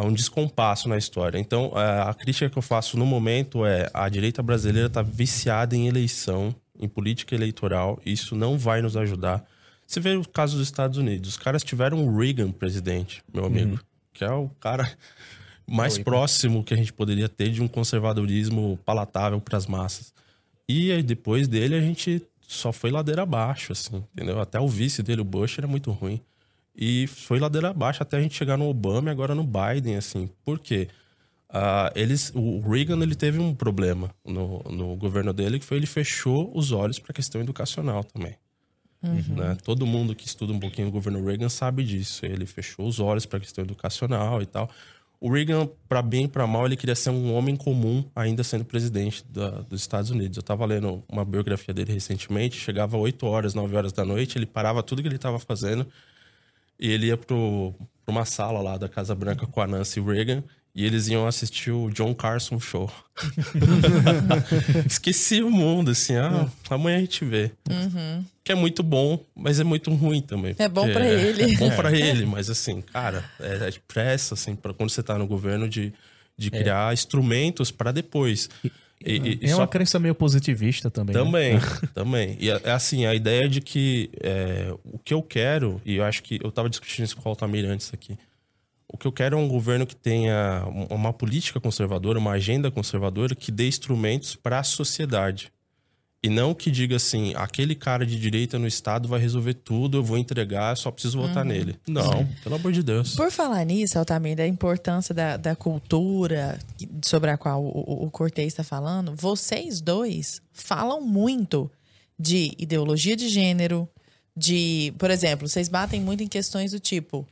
um descompasso na história. Então a crítica que eu faço no momento é a direita brasileira tá viciada em eleição, em política eleitoral. E isso não vai nos ajudar. Você vê o caso dos Estados Unidos. Os caras tiveram o Reagan presidente, meu amigo. Que é o cara mais próximo que a gente poderia ter de um conservadorismo palatável para as massas. E depois dele, a gente só foi ladeira abaixo, assim, entendeu? Até o vice dele, o Bush, era muito ruim. E foi ladeira abaixo até a gente chegar no Obama e agora no Biden, assim. Por quê? Ah, eles, o Reagan ele teve um problema no, no governo dele, que foi ele fechou os olhos para a questão educacional também. Né? Todo mundo que estuda um pouquinho o governo Reagan sabe disso. Ele fechou os olhos para a questão educacional e tal. O Reagan, para bem e para mal, ele queria ser um homem comum, ainda sendo presidente da- dos Estados Unidos. Eu estava lendo uma biografia dele recentemente. Chegava 8 horas, 9 horas da noite, ele parava tudo que ele estava fazendo e ele ia pro, pra uma sala lá da Casa Branca com a Nancy Reagan e eles iam assistir o John Carson Show. Esqueci o mundo, assim, ah, amanhã a gente vê. Que é muito bom, mas é muito ruim também. É bom porque pra ele. É bom pra ele, mas assim, cara, é, é pressa, assim, pra quando você tá no governo de, de criar instrumentos pra depois. E- e- É só uma crença meio positivista também. né? também, também. E é é assim, a ideia de que é, o que eu quero, e eu acho que eu tava discutindo isso com o Altamir antes aqui. O que eu quero é um governo que tenha um- uma política conservadora, uma agenda conservadora que dê instrumentos para a sociedade. E não que diga assim, aquele cara de direita no Estado vai resolver tudo, eu vou entregar, só preciso votar nele. Não, pelo amor de Deus. Por falar nisso, Altamir, da importância da, da cultura sobre a qual o, o, o Cortez está falando, vocês dois falam muito de ideologia de gênero, de, por exemplo, vocês batem muito em questões do tipo,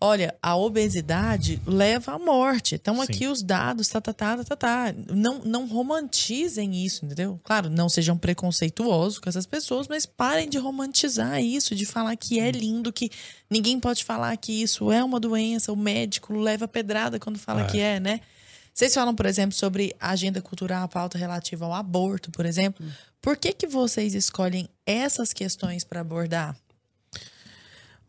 olha, a obesidade leva à morte. Então Sim. aqui os dados, tá, tá, tá, tá, tá, tá. Não, não romantizem isso, entendeu? Claro, não sejam preconceituosos com essas pessoas, mas parem de romantizar isso, de falar que é lindo, que ninguém pode falar que isso é uma doença, o médico leva pedrada quando fala É. que é, né? Vocês falam, por exemplo, sobre a agenda cultural, a pauta relativa ao aborto, por exemplo. Por que, que vocês escolhem essas questões para abordar?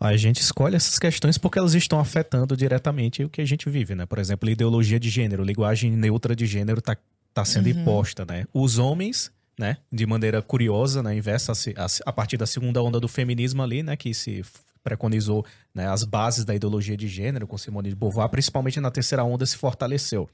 A gente escolhe essas questões porque elas estão afetando diretamente o que a gente vive, né? Por exemplo, ideologia de gênero, linguagem neutra de gênero tá, tá sendo imposta, né? Os homens, né, de maneira curiosa, né, inversa a, a partir da segunda onda do feminismo ali, né, que se preconizou né, as bases da ideologia de gênero com Simone de Beauvoir, principalmente na terceira onda se fortaleceu.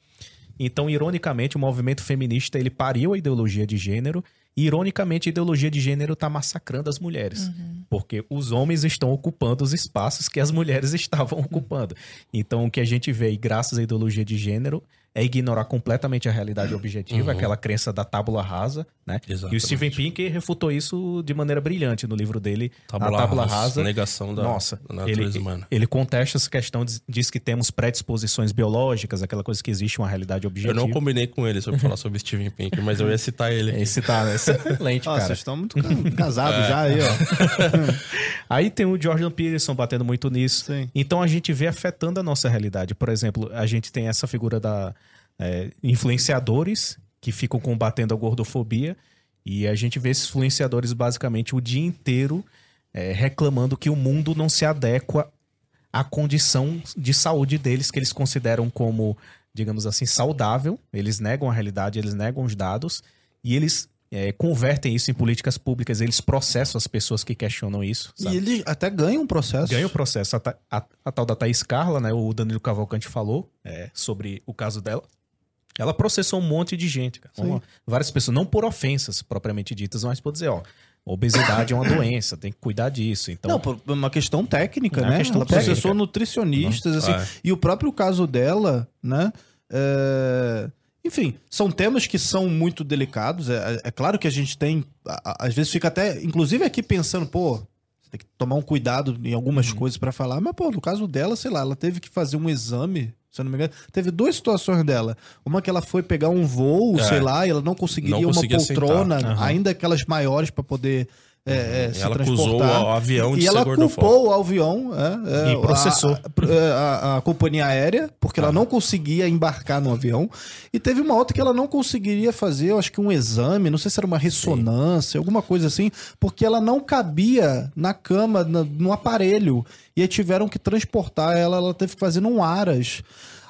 Então, ironicamente, o movimento feminista ele pariu a ideologia de gênero e, ironicamente, a ideologia de gênero está massacrando as mulheres. Porque os homens estão ocupando os espaços que as mulheres estavam ocupando. Então, o que a gente vê, e graças à ideologia de gênero, é ignorar completamente a realidade objetiva, Uhum. aquela crença da tábula rasa, né? E o Exatamente. Steven Pinker refutou isso de maneira brilhante no livro dele, Tábula A Tábula rasa, Rasa. negação da- Nossa, da natureza ele, humana. ele contesta essa questão, diz, diz que temos predisposições biológicas, aquela coisa que existe uma realidade Eu objetiva. não combinei com ele sobre falar sobre Steven Pinker, mas eu ia citar ele. aqui. Esse tá, né? Excelente, cara. vocês estão muito ca- casados já aí, ó. Aí tem o Jordan Peterson batendo muito nisso. Sim. Então a gente vê afetando a nossa realidade. Por exemplo, a gente tem essa figura da é, influenciadores que ficam combatendo a gordofobia e a gente vê esses influenciadores basicamente o dia inteiro é, reclamando que o mundo não se adequa à condição de saúde deles que eles consideram como, digamos assim, saudável. Eles negam a realidade, eles negam os dados e eles é, convertem isso em políticas públicas. Eles processam as pessoas que questionam isso. E sabe? ele até ganha um processo. Ganha o processo. A, a- a tal da Thaís Carla, né? O Danilo Cavalcante falou é, sobre o caso dela. Ela processou um monte de gente, cara. Uma- várias pessoas, não por ofensas propriamente ditas, mas por dizer, ó, obesidade é uma doença, tem que cuidar disso. Então, Não, por uma questão técnica, É né? questão Ela processou técnica. nutricionistas, assim. É. E o próprio caso dela, né? é, Enfim, são temas que são muito delicados. É, é claro que a gente tem. a- a- Às vezes fica até. Inclusive aqui pensando, pô, você tem que tomar um cuidado em algumas coisas pra falar. Mas, pô, no caso dela, sei lá, ela teve que fazer um exame. Se eu não me engano, teve duas situações dela. Uma que ela foi pegar um voo, É. sei lá, e ela não conseguiria Não uma poltrona. Aham. ainda aquelas maiores pra poder é, é, se ela acusou o avião de E ser ela culpou o avião é, é, E processou. A, a- a companhia aérea, porque ela não conseguia embarcar no avião. E teve uma outra que ela não conseguiria fazer, eu acho que um exame, não sei se era uma ressonância, alguma coisa assim, porque ela não cabia na cama, na- no aparelho. E aí tiveram que transportar ela, ela teve que fazer num aras.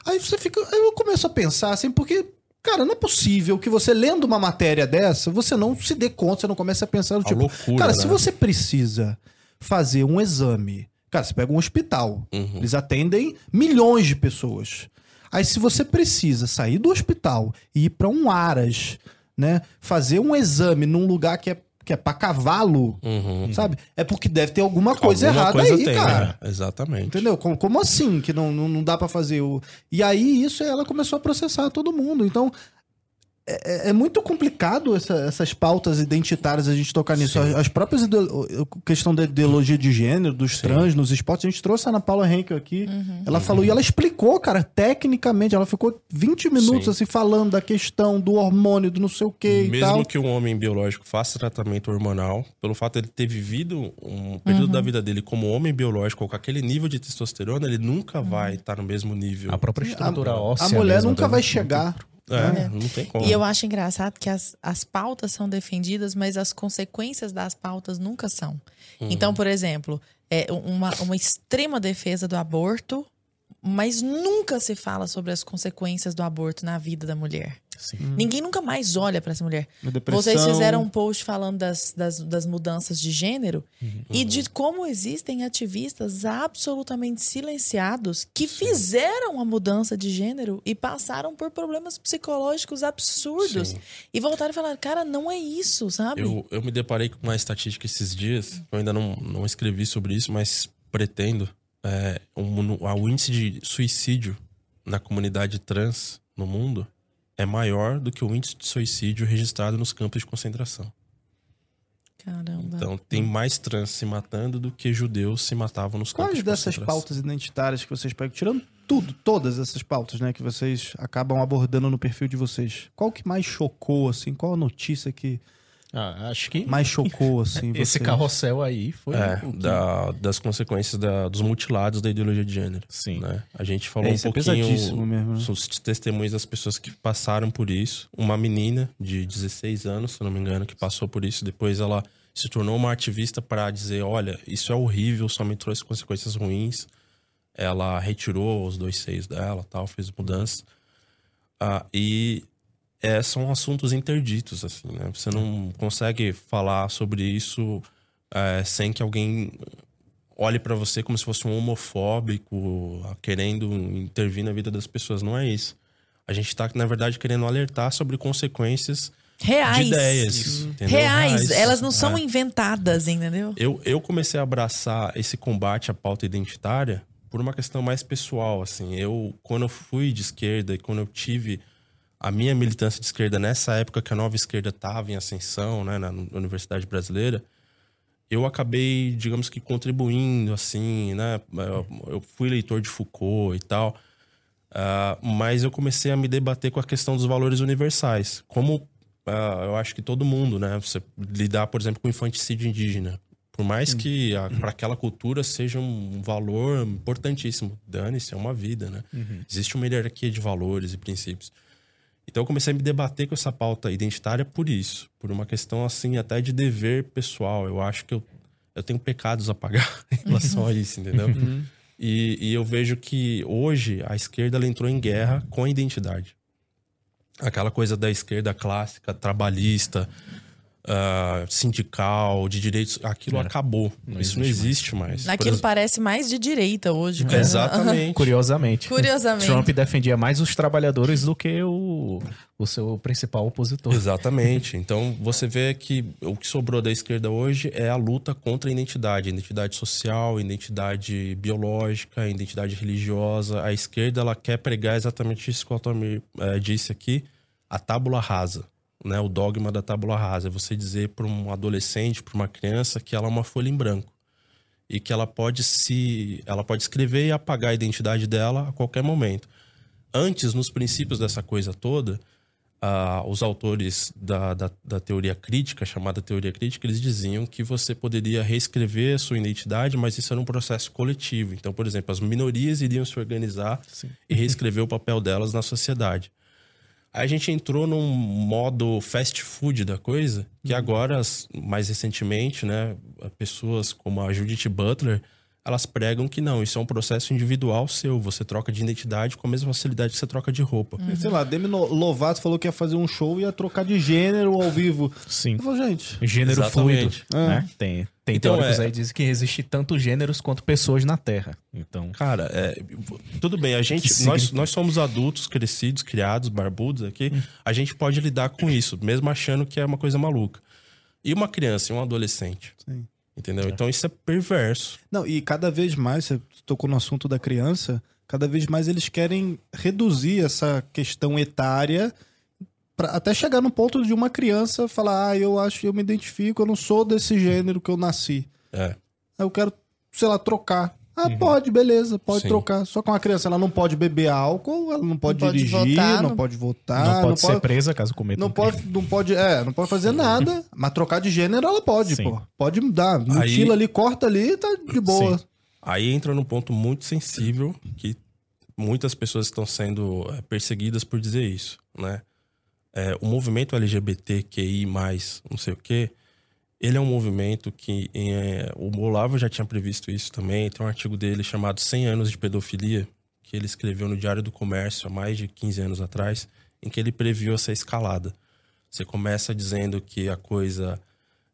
Aí você fica. Aí eu começo a pensar assim, porque. Cara, não é possível que você lendo uma matéria dessa, você não se dê conta, você não comece a pensar no tipo, loucura, cara, né? se você precisa fazer um exame, cara, você pega um hospital, Uhum. eles atendem milhões de pessoas. Aí se você precisa sair do hospital e ir pra um aras, né, fazer um exame num lugar que é que é para cavalo, Uhum. sabe? É porque deve ter alguma coisa Alguma errada coisa aí, tem, cara. né? Exatamente. Entendeu? Como, como assim que não, não, não dá pra fazer o. E aí isso ela começou a processar todo mundo. Então. É, é- é muito complicado essa- essas pautas identitárias a gente tocar nisso. As, as próprias ideo- questão da ideologia de gênero, dos trans nos esportes, a gente trouxe a Ana Paula Henkel aqui. Ela falou e ela explicou, cara, tecnicamente. Ela ficou 20 minutos Sim. assim falando da questão do hormônio, do não sei o que e Mesmo tal. que um homem biológico faça tratamento hormonal, pelo fato de ele ter vivido um período da vida dele como homem biológico, ou com aquele nível de testosterona, ele nunca vai estar no mesmo nível. a própria estrutura A óssea. mulher mesmo nunca vai chegar. É, não tem como. E eu acho engraçado que as, as pautas são defendidas, mas as consequências das pautas nunca são. Uhum. Então, por exemplo, é uma, uma extrema defesa do aborto, mas nunca se fala sobre as consequências do aborto na vida da mulher. Sim. Ninguém nunca mais olha para essa mulher. Vocês fizeram um post falando das, das, das mudanças de gênero e de como existem ativistas absolutamente silenciados que fizeram a mudança de gênero e passaram por problemas psicológicos absurdos. Sim. E voltaram e falaram, cara, não é isso, sabe? Eu, eu me deparei com uma estatística esses dias, eu ainda não, não escrevi sobre isso, mas pretendo. É, um- o índice de suicídio na comunidade trans no mundo é maior do que o índice de suicídio registrado nos campos de concentração. Caramba. Então tem mais trans se matando do que judeus se matavam nos campos Quais de dessas concentração. pautas identitárias que vocês pegam, tirando tudo, todas essas pautas, né, que vocês acabam abordando no perfil de vocês, qual que mais chocou, assim? Qual a notícia que Ah, acho que mais chocou, assim, esse carrossel aí foi. É, que- da- das consequências da- dos mutilados da ideologia de gênero. Sim. né? A gente falou É, um é pouquinho pesadíssimo mesmo, né? os testemunhos das pessoas que passaram por isso. Uma menina de 16 anos, se eu não me engano, que passou por isso. Depois ela se tornou uma ativista para dizer: olha, isso é horrível, só me trouxe consequências ruins. Ela retirou os dois seios dela, tal, fez mudanças. Ah, e é, são assuntos interditos, assim, né? Você não consegue falar sobre isso é, sem que alguém olhe pra você como se fosse um homofóbico, querendo intervir na vida das pessoas. Não é isso. A gente tá, na verdade, querendo alertar sobre consequências Reais. de ideias. entendeu? Reais. Elas não são É. inventadas, entendeu? Eu, eu comecei a abraçar esse combate à pauta identitária por uma questão mais pessoal, assim. Eu, quando eu fui de esquerda e quando eu tive a minha militância de esquerda nessa época que a nova esquerda estava em ascensão, né, na Universidade Brasileira, eu acabei, digamos que contribuindo, assim, né? Eu, fui leitor de Foucault e tal, ah, mas eu comecei a me debater com a questão dos valores universais. Como ah, eu acho que todo mundo, né? Você lidar, por exemplo, com infanticídio indígena. Por mais que para aquela cultura seja um valor importantíssimo. Dane-se, é uma vida, né? Existe uma hierarquia de valores e princípios. Então eu comecei a me debater com essa pauta identitária por isso. Por uma questão, assim, até de dever pessoal. Eu acho que eu, eu tenho pecados a pagar em relação a isso, entendeu? E, e eu vejo que hoje a esquerda entrou em guerra com a identidade. Aquela coisa da esquerda clássica, trabalhista, uh, sindical, de direitos, aquilo é. acabou. Não Isso existe não existe mais. mais. Aquilo parece mais de direita hoje. É. Exatamente. Curiosamente. Curiosamente. Trump defendia mais os trabalhadores do que o, o seu principal opositor. Exatamente. Então você vê que o que sobrou da esquerda hoje é a luta contra a identidade, identidade social, identidade biológica, identidade religiosa. A esquerda ela quer pregar exatamente isso que o Altamir é, disse aqui, a tábula rasa né, o dogma da tábula rasa. É você dizer para um adolescente, para uma criança, que ela é uma folha em branco e que ela pode se, ela pode escrever e apagar a identidade dela a qualquer momento. Antes, nos princípios dessa coisa toda, os autores da, da, da, teoria crítica, chamada teoria crítica, eles diziam que você poderia reescrever a sua identidade, mas isso era um processo coletivo. Então, por exemplo, as minorias iriam se organizar Sim. e reescrever o papel delas na sociedade. Aí a gente entrou num modo fast food da coisa, que uhum. agora, mais recentemente, né, pessoas como a Judith Butler, elas pregam que não, isso é um processo individual seu. Você troca de identidade com a mesma facilidade que você troca de roupa. Uhum. Sei lá, Demi Lovato falou que ia fazer um show e ia trocar de gênero ao vivo. Sim. Eu falo, gente. Gênero Exatamente. fluido. É. Né? Tem, tem então, teóricos é... aí que dizem que existe tanto gêneros quanto pessoas na Terra. Então. Cara, é, tudo bem, a gente. Nós, nós somos adultos, crescidos, criados, barbudos aqui. Hum. A gente pode lidar com isso, mesmo achando que é uma coisa maluca. E uma criança e um adolescente? Sim. Entendeu? É. Então isso é perverso. Não, e cada vez mais, você tocou no assunto da criança, cada vez mais eles querem reduzir essa questão etária pra até chegar no ponto de uma criança falar: "Ah, eu acho, eu me identifico, eu não sou desse gênero que eu nasci". É. Eu quero, sei lá, trocar. Ah, uhum. pode, beleza, pode Sim. trocar. Só que uma criança ela não pode beber álcool, ela não pode não dirigir, pode votar, não, não, pode votar, não pode não ser pode, presa caso cometa. Não pode, não pode, é, não pode fazer nada, mas trocar de gênero ela pode, Sim. pô. Pode mudar, mutila Aí... ali, corta ali, tá de boa. Sim. Aí entra num ponto muito sensível que muitas pessoas estão sendo é, perseguidas por dizer isso, né? É, o movimento LGBTQI+, não sei o quê, ele é um movimento que é, o Olavo já tinha previsto isso também. Tem um artigo dele chamado 100 anos de pedofilia, que ele escreveu no Diário do Comércio há mais de 15 anos atrás, em que ele previu essa escalada. Você começa dizendo que a coisa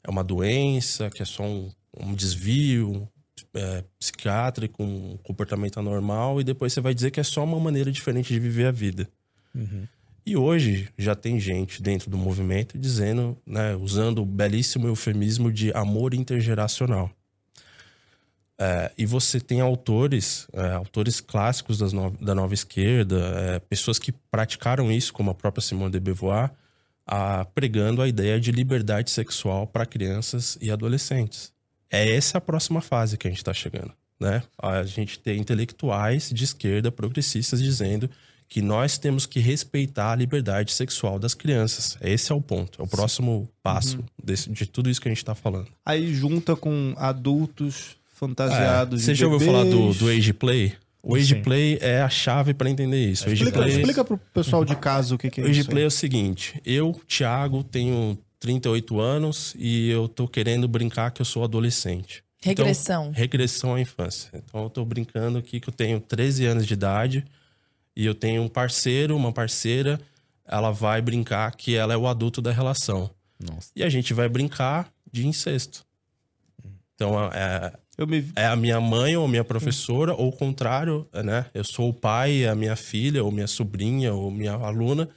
é uma doença, que é só um, um desvio é, psiquiátrico, um comportamento anormal, e depois você vai dizer que é só uma maneira diferente de viver a vida. Uhum. E hoje já tem gente dentro do movimento dizendo, né, usando o belíssimo eufemismo de amor intergeracional. É, e você tem autores, é, autores clássicos no, da nova esquerda, é, pessoas que praticaram isso, como a própria Simone de Beauvoir, a, pregando a ideia de liberdade sexual para crianças e adolescentes. É essa a próxima fase que a gente está chegando. Né? A gente tem intelectuais de esquerda progressistas dizendo que nós temos que respeitar a liberdade sexual das crianças. Esse é o ponto, é o próximo passo uhum. desse, de tudo isso que a gente está falando. Aí junta com adultos fantasiados é, Você já ouviu falar do, do age play? O age play é a chave para entender isso. Explica, play... explica pro pessoal de casa o que, que é o age isso. O play é o seguinte: eu, Thiago, tenho 38 anos e eu tô querendo brincar que eu sou adolescente. Regressão. Então, regressão à infância. Então eu tô brincando aqui que eu tenho 13 anos de idade e eu tenho um parceiro, uma parceira, ela vai brincar que ela é o adulto da relação. Nossa. E a gente vai brincar de incesto. Então, é, me... é a minha mãe ou a minha professora, ou o contrário, né? Eu sou o pai, a minha filha, ou minha sobrinha, ou minha aluna,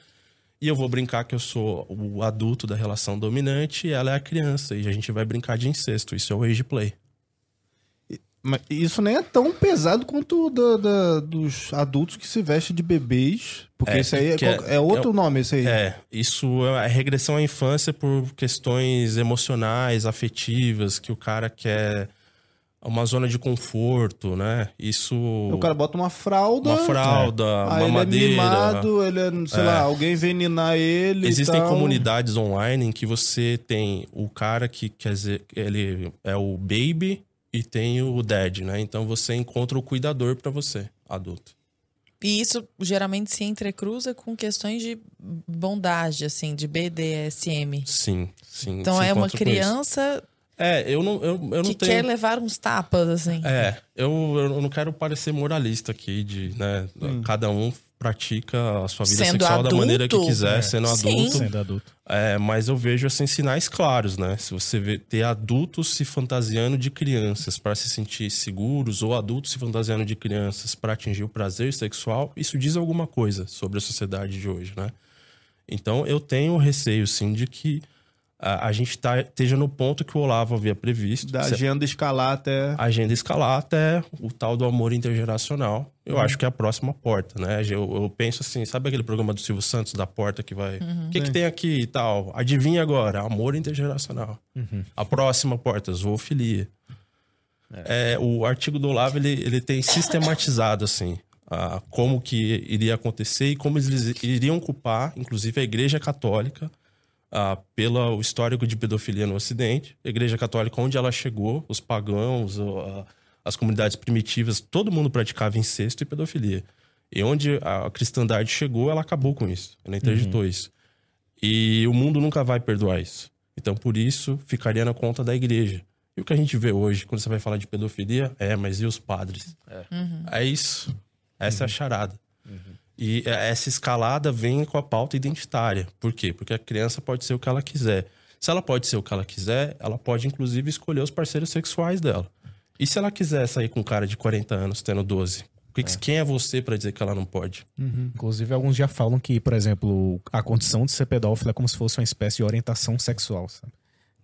e eu vou brincar que eu sou o adulto da relação dominante e ela é a criança, e a gente vai brincar de incesto. Isso é o age play. Mas isso nem é tão pesado quanto da, da, dos adultos que se vestem de bebês. Porque é, esse aí é, é, é outro é, nome, esse aí. É, isso é regressão à infância por questões emocionais, afetivas, que o cara quer uma zona de conforto, né? Isso. O cara bota uma fralda. Uma fralda, é. uma ele madeira. É mimado, ele é, sei é. lá, alguém envenenar ele. Existem comunidades online em que você tem o cara que quer dizer, ele é o baby e tem o dad, né? Então você encontra o cuidador para você, adulto. E isso geralmente se entrecruza com questões de bondade, assim, de BDSM. Sim, sim. Então é uma criança. É, eu não, eu, eu não que tenho... quer levar uns tapas, assim. É, eu, eu não quero parecer moralista aqui, de, né? Hum. Cada um pratica a sua vida Sendo sexual da adulto? maneira que quiser, É, sendo sim. adulto. Sendo adulto. É, mas eu vejo assim sinais claros, né? Se você vê, ter adultos se fantasiando de crianças para se sentir seguros ou adultos se fantasiando de crianças para atingir o prazer sexual, isso diz alguma coisa sobre a sociedade de hoje, né? Então eu tenho receio sim de que a, a gente tá, esteja no ponto que o Olavo havia previsto. Da agenda escalar até. a agenda escalar até o tal do amor intergeracional. Eu acho que é a próxima porta, né? Eu, eu penso assim, sabe aquele programa do Silvio Santos da porta que vai. O que, que tem aqui e tal? Adivinha agora, amor intergeracional. A próxima porta, zoofilia. É, o artigo do Olavo ele, ele tem sistematizado assim a- como que iria acontecer e como eles iriam culpar, inclusive a Igreja Católica, ah, pelo histórico de pedofilia no Ocidente. A Igreja Católica, onde ela chegou, os pagãos, a- as comunidades primitivas, todo mundo praticava incesto e pedofilia. E onde a cristandade chegou, ela acabou com isso. Ela interditou isso. E o mundo nunca vai perdoar isso. Então, por isso, ficaria na conta da igreja. E o que a gente vê hoje, quando você vai falar de pedofilia, é, mas e os padres? É, isso. Essa é a charada. E é, essa escalada vem com a pauta identitária. Por quê? Porque a criança pode ser o que ela quiser. Se ela pode ser o que ela quiser, ela pode, inclusive, escolher os parceiros sexuais dela. E se ela quiser sair com um cara de 40 anos, tendo 12? O que- Quem é você pra dizer que ela não pode? Inclusive, alguns já falam que, por exemplo, a condição de ser pedófilo é como se fosse uma espécie de orientação sexual, sabe?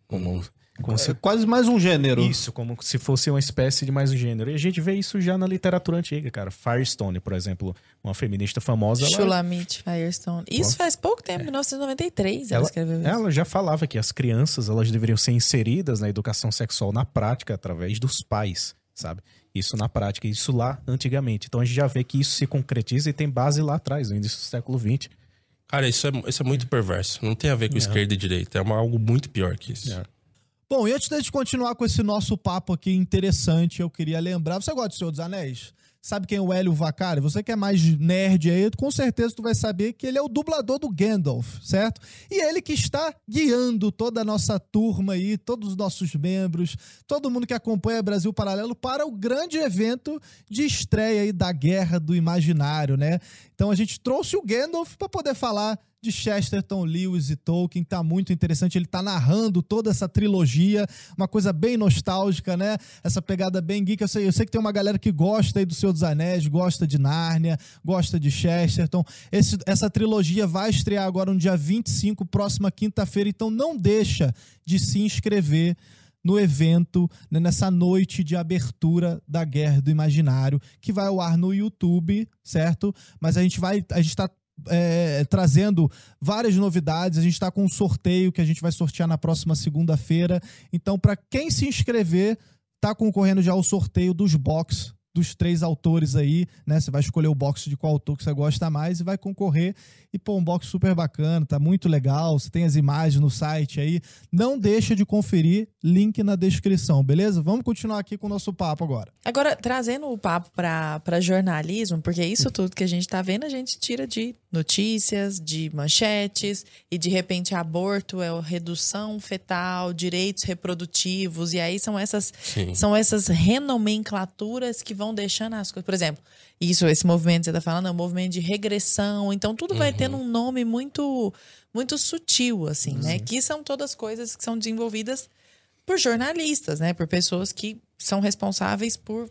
Como, como É se, quase mais um gênero. isso, como se fosse uma espécie de mais um gênero. E a gente vê isso já na literatura antiga, cara. Firestone, por exemplo, uma feminista famosa. ela- Shulamit Firestone. Isso faz pouco tempo, 1993, ela, Ela, escreveu isso. ela já falava que as crianças elas deveriam ser inseridas na educação sexual na prática através dos pais, sabe? Isso na prática, isso lá antigamente. Então a gente já vê que isso se concretiza e tem base lá atrás, no início do século XX. Cara, isso é, isso é muito perverso. Não tem a ver com esquerda e direita. É uma- algo muito pior que isso. É. Bom, e antes da gente continuar com esse nosso papo aqui interessante, eu queria lembrar. Você gosta do Senhor dos Anéis? Sabe quem é o Hélio Vacari? Você que é mais nerd aí, com certeza tu vai saber que ele é o dublador do Gandalf, certo? E ele que está guiando toda a nossa turma aí, todos os nossos membros, todo mundo que acompanha Brasil Paralelo para o grande evento de estreia aí da Guerra do Imaginário, né? Então a gente trouxe o Gandalf para poder falar de Chesterton, Lewis e Tolkien, tá muito interessante. Ele tá narrando toda essa trilogia, uma coisa bem nostálgica, né? Essa pegada bem geek. Eu sei, eu sei que tem uma galera que gosta aí do Senhor dos Anéis, gosta de Nárnia, gosta de Chesterton. Esse- essa trilogia vai estrear agora no dia 25, próxima quinta-feira, então não deixa de se inscrever no evento, né, nessa noite de abertura da Guerra do Imaginário, que vai ao ar no YouTube, certo? Mas a gente vai, a gente tá é, trazendo várias novidades. A gente está com um sorteio que a gente vai sortear na próxima segunda-feira. Então, para quem se inscrever, tá concorrendo já ao sorteio dos box dos três autores aí, né? Você vai escolher o box de qual autor que você gosta mais e vai concorrer. E pô, um box super bacana, tá muito legal. Você tem as imagens no site aí. Não deixa de conferir, link na descrição, beleza? Vamos continuar aqui com o nosso papo agora. Agora, trazendo o papo para jornalismo, porque isso tudo que a gente tá vendo, a gente tira de notícias, de manchetes, e de repente aborto é redução fetal, direitos reprodutivos, e aí são essas, Sim. são essas renomenclaturas que vão deixando as coisas. Por exemplo, isso, esse movimento que você tá falando é um movimento de regressão, então tudo vai tendo um nome muito, muito sutil, assim, né? Que são todas coisas que são desenvolvidas por jornalistas, né? Por pessoas que são responsáveis por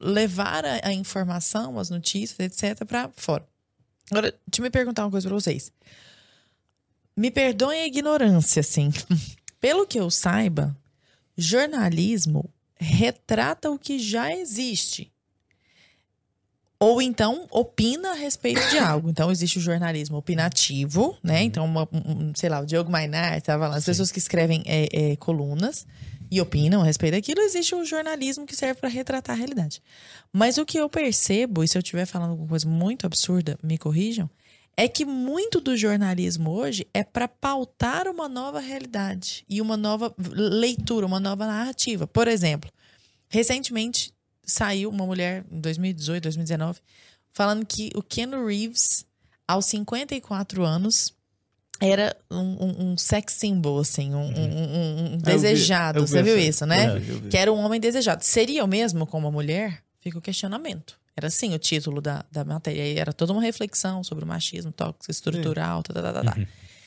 levar a, a informação, as notícias, etc, para fora. Agora, deixa eu me perguntar uma coisa para vocês. Me perdoem a ignorância, assim. Pelo que eu saiba, jornalismo retrata o que já existe. Ou então opina a respeito de algo. Então existe o jornalismo opinativo, né? Então, uma- um- sei lá, o Diogo Mainar estava lá, as pessoas que escrevem é, é, colunas e opinam a respeito daquilo, existe o jornalismo que serve para retratar a realidade. Mas o que eu percebo, e se eu estiver falando alguma coisa muito absurda, me corrijam, é que muito do jornalismo hoje é para pautar uma nova realidade e uma nova leitura, uma nova narrativa. Por exemplo, recentemente saiu uma mulher em 2018, 2019, falando que o Ken Reeves, aos 54 anos, era um, um- um sex symbol, assim, um, um- um- um vi- desejado. eu vi Você viu essa- isso, né? eu vi, eu vi. Que era um homem desejado. Seria o mesmo com uma mulher? Fica o questionamento. Era assim o título da, da matéria. E era toda uma reflexão sobre o machismo tóxico, estrutural, tá, tá, tá, tá. Uhum.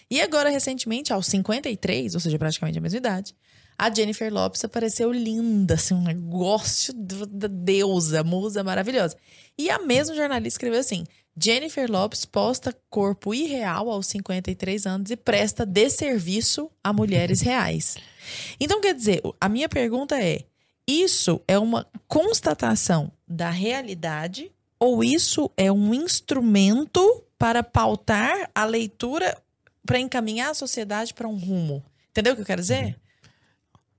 E agora, recentemente, aos 53, ou seja, praticamente a mesma idade, a Jennifer Lopes apareceu linda, assim, um negócio da deusa, musa maravilhosa. E a mesma jornalista escreveu assim: Jennifer Lopes posta corpo irreal aos 53 anos e presta desserviço a mulheres reais. Então, quer dizer, a minha pergunta é: isso é uma constatação da realidade ou isso é um instrumento para pautar a leitura, para encaminhar a sociedade para um rumo? Entendeu o que eu quero dizer?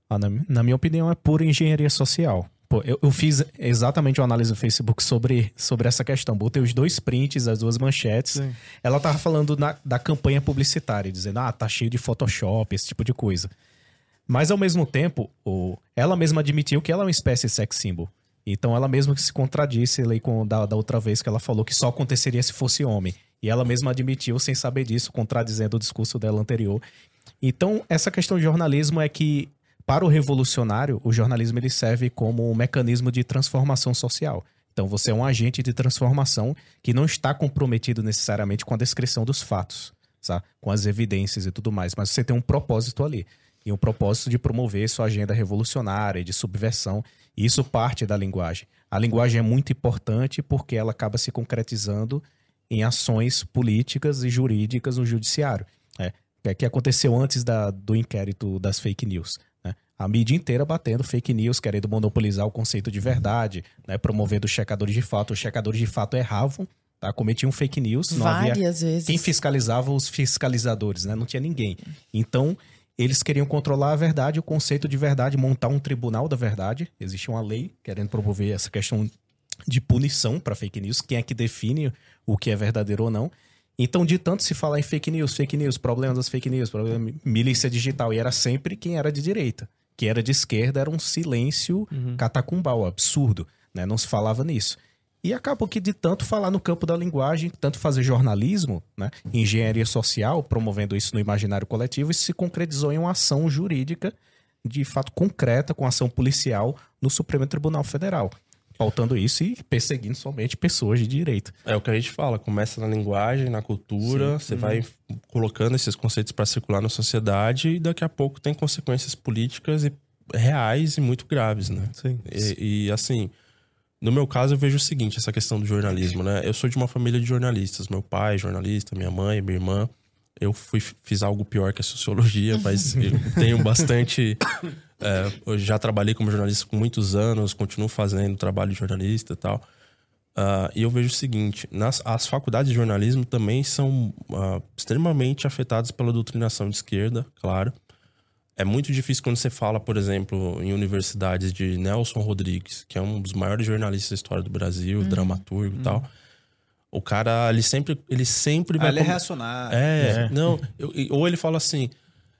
Ah, na, na, minha opinião, é pura engenharia social. Pô, eu, eu, fiz exatamente uma análise no Facebook sobre, sobre essa questão. Botei os dois prints, as duas manchetes. Sim. Ela tava falando na, da campanha publicitária, dizendo, ah, tá cheio de Photoshop, esse tipo de coisa. Mas ao mesmo tempo, o, ela mesma admitiu que ela é uma espécie de sex symbol. Então ela mesma se contradisse ali com da, da outra vez que ela falou que só aconteceria se fosse homem. E ela mesma admitiu, sem saber disso, contradizendo o discurso dela anterior. Então, essa questão de jornalismo é que para o revolucionário, o jornalismo ele serve como um mecanismo de transformação social. Então você é um agente de transformação que não está comprometido necessariamente com a descrição dos fatos, sabe? com as evidências e tudo mais, mas você tem um propósito ali. E um propósito de promover sua agenda revolucionária, de subversão. E isso parte da linguagem. A linguagem é muito importante porque ela acaba se concretizando em ações políticas e jurídicas no judiciário. É, é que aconteceu antes da, do inquérito das fake news a mídia inteira batendo fake news, querendo monopolizar o conceito de verdade, né, promovendo os checadores de fato. Os checadores de fato erravam, tá? cometiam fake news. Não Várias havia... vezes. Quem fiscalizava os fiscalizadores, né? Não tinha ninguém. Então, eles queriam controlar a verdade, o conceito de verdade, montar um tribunal da verdade. Existe uma lei querendo promover essa questão de punição para fake news. Quem é que define o que é verdadeiro ou não? Então, de tanto se falar em fake news, fake news, problema das fake news, problema milícia digital, e era sempre quem era de direita que era de esquerda era um silêncio uhum. catacumbal, absurdo, né? Não se falava nisso. E acabou que de tanto falar no campo da linguagem, tanto fazer jornalismo, né, engenharia social, promovendo isso no imaginário coletivo, isso se concretizou em uma ação jurídica de fato concreta, com ação policial no Supremo Tribunal Federal pautando isso e perseguindo somente pessoas de direito. É o que a gente fala, começa na linguagem, na cultura, Sim. você uhum. vai colocando esses conceitos para circular na sociedade e daqui a pouco tem consequências políticas e reais e muito graves, né? Sim. E, e assim, no meu caso eu vejo o seguinte, essa questão do jornalismo, né? Eu sou de uma família de jornalistas, meu pai é jornalista, minha mãe, minha irmã. Eu fui, fiz algo pior que a sociologia, mas eu tenho bastante é, eu já trabalhei como jornalista por muitos anos, continuo fazendo trabalho de jornalista e tal. Uh, e eu vejo o seguinte: nas, as faculdades de jornalismo também são uh, extremamente afetadas pela doutrinação de esquerda, claro. É muito difícil quando você fala, por exemplo, em universidades de Nelson Rodrigues, que é um dos maiores jornalistas da história do Brasil, uhum. dramaturgo e uhum. tal. O cara, ele sempre, ele sempre vai. Ah, ele é reacionário. É, é. não. Eu, ou ele fala assim: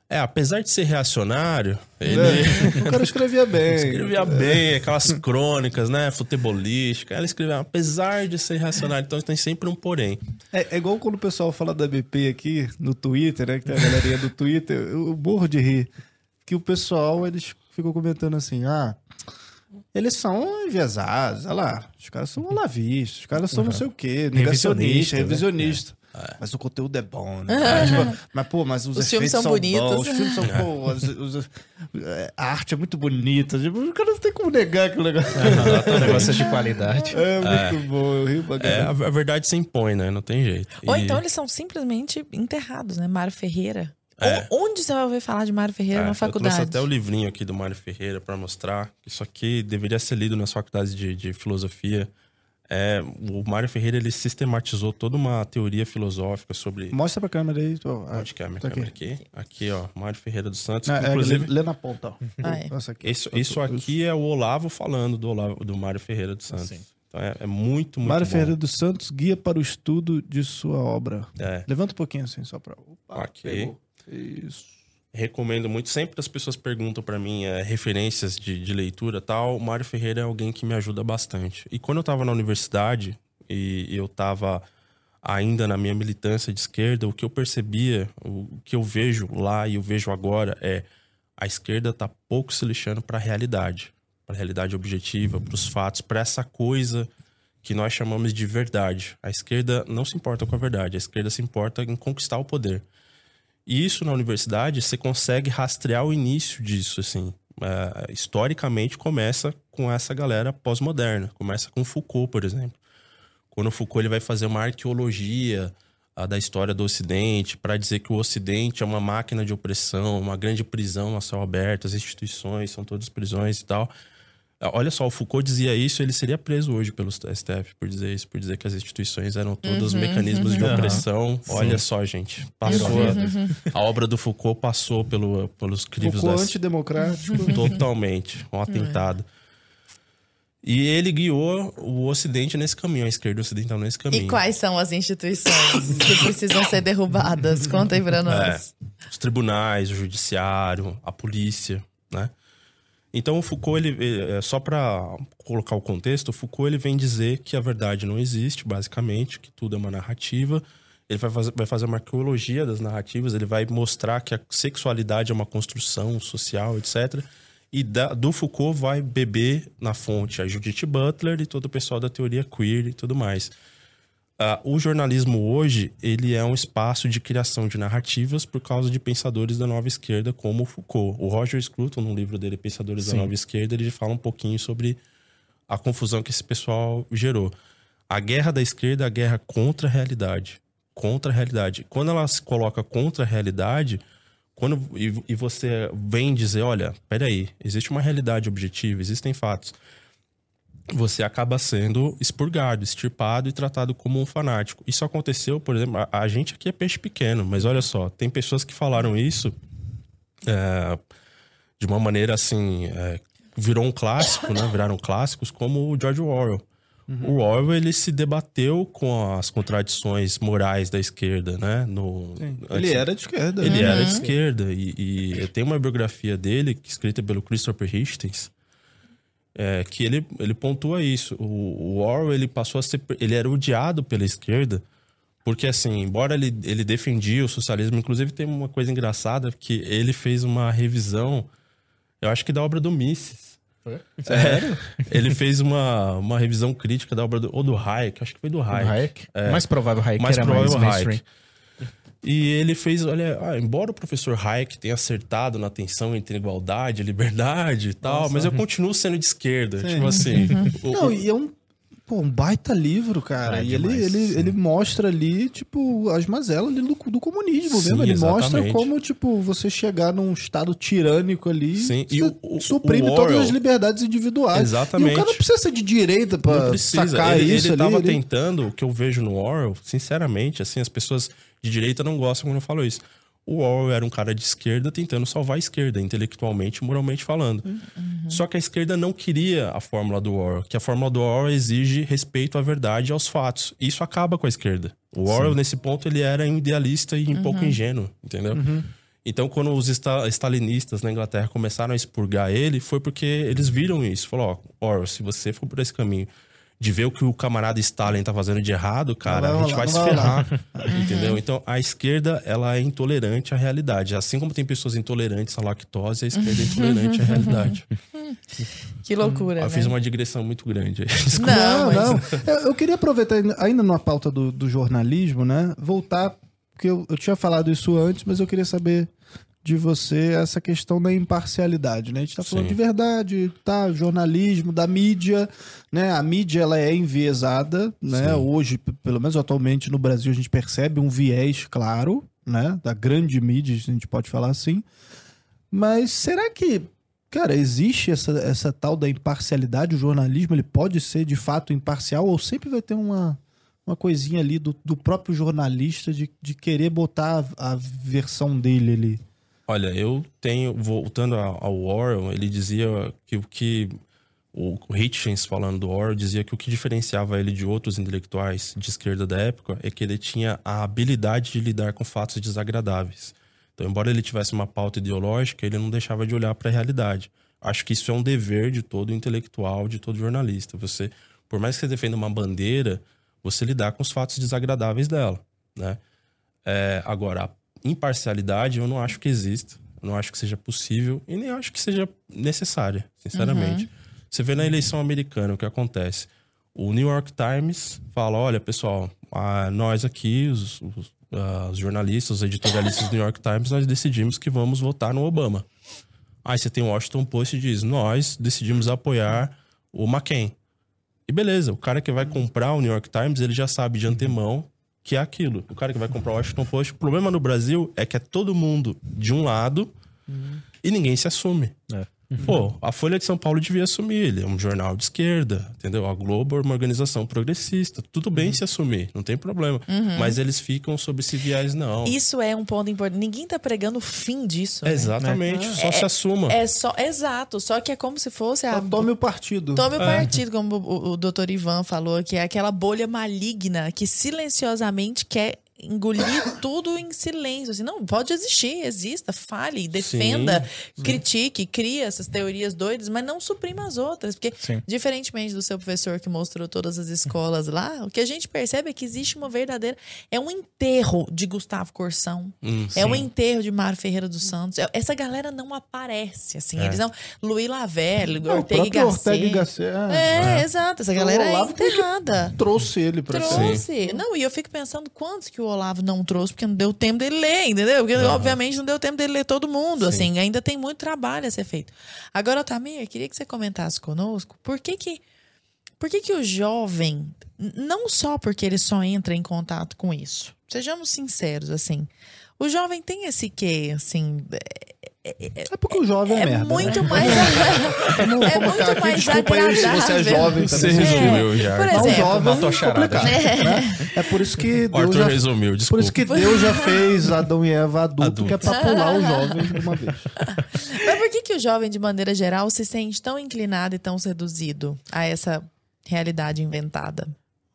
é, apesar de ser reacionário, ele. É, o cara escrevia bem. escrevia bem, aquelas crônicas, né? Futebolística. Ela escrevia, apesar de ser reacionário, então tem sempre um porém. É, é, igual quando o pessoal fala da BP aqui no Twitter, né? Que tem a galerinha do Twitter, eu morro de rir. Que o pessoal, eles ficam comentando assim, ah. Eles são enviesados, olha lá. Os caras são olavistas, os caras são uhum. não sei o quê, negacionista, revisionista. revisionista. Né? É. Mas o conteúdo é bom, né? tipo, mas, pô, mas os, os filmes são, são bonitos. Bons, os filmes são, pô, os, os, a arte é muito bonita. Tipo, o cara não tem como negar aquele negócio. É, negócio de qualidade. É, muito é. bom, eu rio pra é, a, a, verdade se impõe, né? Não tem jeito. Ou e... então eles são simplesmente enterrados, né? Mário Ferreira. É. Onde você vai ouvir falar de Mário Ferreira é, na faculdade? Eu trouxe até o livrinho aqui do Mário Ferreira para mostrar. Isso aqui deveria ser lido nas faculdades de, de filosofia. É, o Mário Ferreira ele sistematizou toda uma teoria filosófica sobre. Mostra pra câmera aí. Tô... Onde que é a minha tá câmera aqui. aqui? Aqui, ó. Mário Ferreira dos Santos. É, inclusive... É, lê, lê, na ponta, ó. Ah, é. Nossa, aqui. Isso, isso aqui é o Olavo falando do, Olavo, do Mário Ferreira dos Santos. Sim. Então é, é, muito, muito Mário bom. Ferreira dos Santos, guia para o estudo de sua obra. É. Levanta um pouquinho assim, só pra. Opa. Pegou. Isso recomendo muito. Sempre as pessoas perguntam para mim é, referências de, de leitura tal. O Mário Ferreira é alguém que me ajuda bastante. E quando eu estava na universidade, e eu estava ainda na minha militância de esquerda, o que eu percebia, o que eu vejo lá e eu vejo agora é a esquerda está pouco se lixando para a realidade, para a realidade objetiva, para os fatos, para essa coisa que nós chamamos de verdade. A esquerda não se importa com a verdade, a esquerda se importa em conquistar o poder. E isso na universidade você consegue rastrear o início disso, assim. É, historicamente começa com essa galera pós-moderna, começa com Foucault, por exemplo. Quando Foucault ele vai fazer uma arqueologia da história do Ocidente para dizer que o Ocidente é uma máquina de opressão, uma grande prisão a céu aberto, as instituições são todas prisões e tal. Olha só, o Foucault dizia isso, ele seria preso hoje pelo STF por dizer isso, por dizer que as instituições eram todos uhum, mecanismos uhum. de opressão. Uhum. Olha só, gente, passou uhum. a, a, obra do Foucault passou pelo, pelos crivos Foucault das... antidemocrático. Totalmente, um atentado. E ele guiou o Ocidente nesse caminho, a esquerda ocidental nesse caminho. E quais são as instituições que precisam ser derrubadas? Conta aí pra nós. É, os tribunais, o judiciário, a polícia, né? Então o Foucault, ele, é, só para colocar o contexto, o Foucault ele vem dizer que a verdade não existe, basicamente, que tudo é uma narrativa. Ele vai fazer, vai fazer uma arqueologia das narrativas, ele vai mostrar que a sexualidade é uma construção social, etc. E da, do Foucault vai beber na fonte a Judith Butler e todo o pessoal da teoria queer e tudo mais. Uh, o jornalismo hoje ele é um espaço de criação de narrativas por causa de pensadores da nova esquerda como Foucault. O Roger Scruton, no livro dele Pensadores Sim. da Nova Esquerda, ele fala um pouquinho sobre a confusão que esse pessoal gerou. A guerra da esquerda é a guerra contra a realidade. Contra a realidade. Quando ela se coloca contra a realidade, quando e, e você vem dizer, olha, peraí, existe uma realidade objetiva, existem fatos você acaba sendo expurgado, extirpado e tratado como um fanático. Isso aconteceu, por exemplo, a, a gente aqui é peixe pequeno, mas olha só, tem pessoas que falaram isso é, de uma maneira assim, é, virou um clássico, né? Viraram clássicos, como o George Orwell. Uhum. O Orwell ele se debateu com as contradições morais da esquerda, né? No, ele era de esquerda. Ele uhum. era de esquerda e, e tem uma biografia dele escrita pelo Christopher Hitchens é, que ele, ele pontua isso. O, o Orwell ele passou a ser. Ele era odiado pela esquerda, porque, assim, embora ele, ele defendia o socialismo, inclusive tem uma coisa engraçada que ele fez uma revisão, eu acho que da obra do Mises. Sério? É, ele fez uma, uma revisão crítica da obra do, ou do Hayek, acho que foi do Hayek. Hayek? É, mais provável Hayek mais provável mais Hayek. E ele fez, olha, ah, embora o professor Hayek tenha acertado na tensão entre igualdade e liberdade e tal, Nossa. mas eu continuo sendo de esquerda. Sim. Tipo assim. o, Não, e é um, pô, um baita livro, cara. É e demais, ele, ele, ele mostra ali, tipo, as mazelas ali do, do comunismo sim, mesmo. Ele exatamente. mostra como, tipo, você chegar num estado tirânico ali sim. e o, o, suprime o todas as liberdades individuais. Exatamente. E o cara não precisa ser de direita pra sacar ele, isso ele ali. Ele tava tentando, o que eu vejo no Orwell, sinceramente, assim, as pessoas de direita não gostam quando eu falo isso. O Orwell era um cara de esquerda tentando salvar a esquerda, intelectualmente e moralmente falando. Uhum. Só que a esquerda não queria a fórmula do Orwell, que a fórmula do Orwell exige respeito à verdade e aos fatos. Isso acaba com a esquerda. O Orwell, Sim. nesse ponto, ele era idealista e um uhum. pouco ingênuo, entendeu? Uhum. Então, quando os stalinistas na Inglaterra começaram a expurgar ele, foi porque eles viram isso. Falou, ó, Orwell, se você for por esse caminho de ver o que o camarada Stalin tá fazendo de errado, cara, a gente vai, vai se ferrar. entendeu? Então, a esquerda, ela é intolerante à realidade. Assim como tem pessoas intolerantes à lactose, a esquerda é intolerante à realidade. Que loucura. Eu né? fiz uma digressão muito grande aí. Não, não. não. Eu, eu, queria aproveitar, ainda numa pauta do, do jornalismo, né? Voltar, porque eu, eu tinha falado isso antes, mas eu queria saber de você essa questão da imparcialidade, né? A gente está falando Sim. de verdade, tá? Jornalismo, da mídia, né? A mídia ela é enviesada, né? Sim. Hoje, pelo menos atualmente no Brasil, a gente percebe um viés claro, né? Da grande mídia, a gente pode falar assim. Mas será que, cara, existe essa, essa tal da imparcialidade? O jornalismo ele pode ser de fato imparcial ou sempre vai ter uma uma coisinha ali do, do próprio jornalista de, de querer botar a, a versão dele ali? Olha, eu tenho, voltando ao Orwell, ele dizia que o que. O Hitchens, falando do Orwell, dizia que o que diferenciava ele de outros intelectuais de esquerda da época é que ele tinha a habilidade de lidar com fatos desagradáveis. Então, embora ele tivesse uma pauta ideológica, ele não deixava de olhar para a realidade. Acho que isso é um dever de todo intelectual, de todo jornalista. Você, por mais que você defenda uma bandeira, você lidar com os fatos desagradáveis dela, né? É, agora, a imparcialidade eu não acho que exista. Não acho que seja possível e nem acho que seja necessária, sinceramente. Uhum. Você vê na eleição americana o que acontece. O New York Times fala: olha, pessoal, nós aqui, os, os, uh, os, jornalistas, os editorialistas do New York Times, nós decidimos que vamos votar no Obama. Aí você tem o Washington Post e diz: nós decidimos apoiar o McCain. E beleza, o cara que vai comprar o New York Times, ele já sabe de antemão que é aquilo. O cara que vai comprar o Washington Post, o problema no Brasil é que é todo mundo de um lado uhum. e ninguém se assume. É. Uhum. Pô, a Folha de São Paulo devia assumir. Ele é um jornal de esquerda, entendeu? A Globo é uma organização progressista. Tudo bem uhum. se assumir, não tem problema. Uhum. Mas eles ficam sob esse viés, não. Isso é um ponto importante. Ninguém tá pregando o fim disso. Né? Exatamente, é. só é, se assuma. É só, exato, só que é como se fosse a. tome o partido. Tome o é. partido, como o, o doutor Ivan falou, que é aquela bolha maligna que silenciosamente quer engolir tudo em silêncio. Assim, não, pode existir, exista, fale, defenda, sim, critique, sim. crie essas teorias doidas, mas não suprima as outras. Porque, sim. diferentemente do seu professor que mostrou todas as escolas lá, o que a gente percebe é que existe uma verdadeira. É um enterro de Gustavo Corsão. Hum, é um enterro de Mário Ferreira dos Santos. É, essa galera não aparece, assim. É. Eles não. Luiz Lavelle, não, Ortega e Gasset. Ortega e Gasset. É, é, exato. Essa galera é enterrada. Trouxe ele pra Trouxe. Não, e eu fico pensando quantos que o Olavo não trouxe porque não deu tempo dele ler, entendeu? Porque, uhum. obviamente, não deu tempo dele ler todo mundo. Sim. Assim, ainda tem muito trabalho a ser feito. Agora, Tamir, queria que você comentasse conosco por que que. Por que, que o jovem, não só porque ele só entra em contato com isso, sejamos sinceros, assim, o jovem tem esse quê, assim, é porque o jovem é, é merda. Muito né? mais, é muito aqui, mais desculpa agradável. Aí, se você é jovem Você resumiu é. já. Por exemplo, jovem, charada. É. Né? é por isso que Deus já, resumiu, desculpa. Por isso que Deus já fez Adão e Eva adulto, adulto. que é pra pular o jovem de uma vez. Mas por que, que o jovem, de maneira geral, se sente tão inclinado e tão seduzido a essa realidade inventada?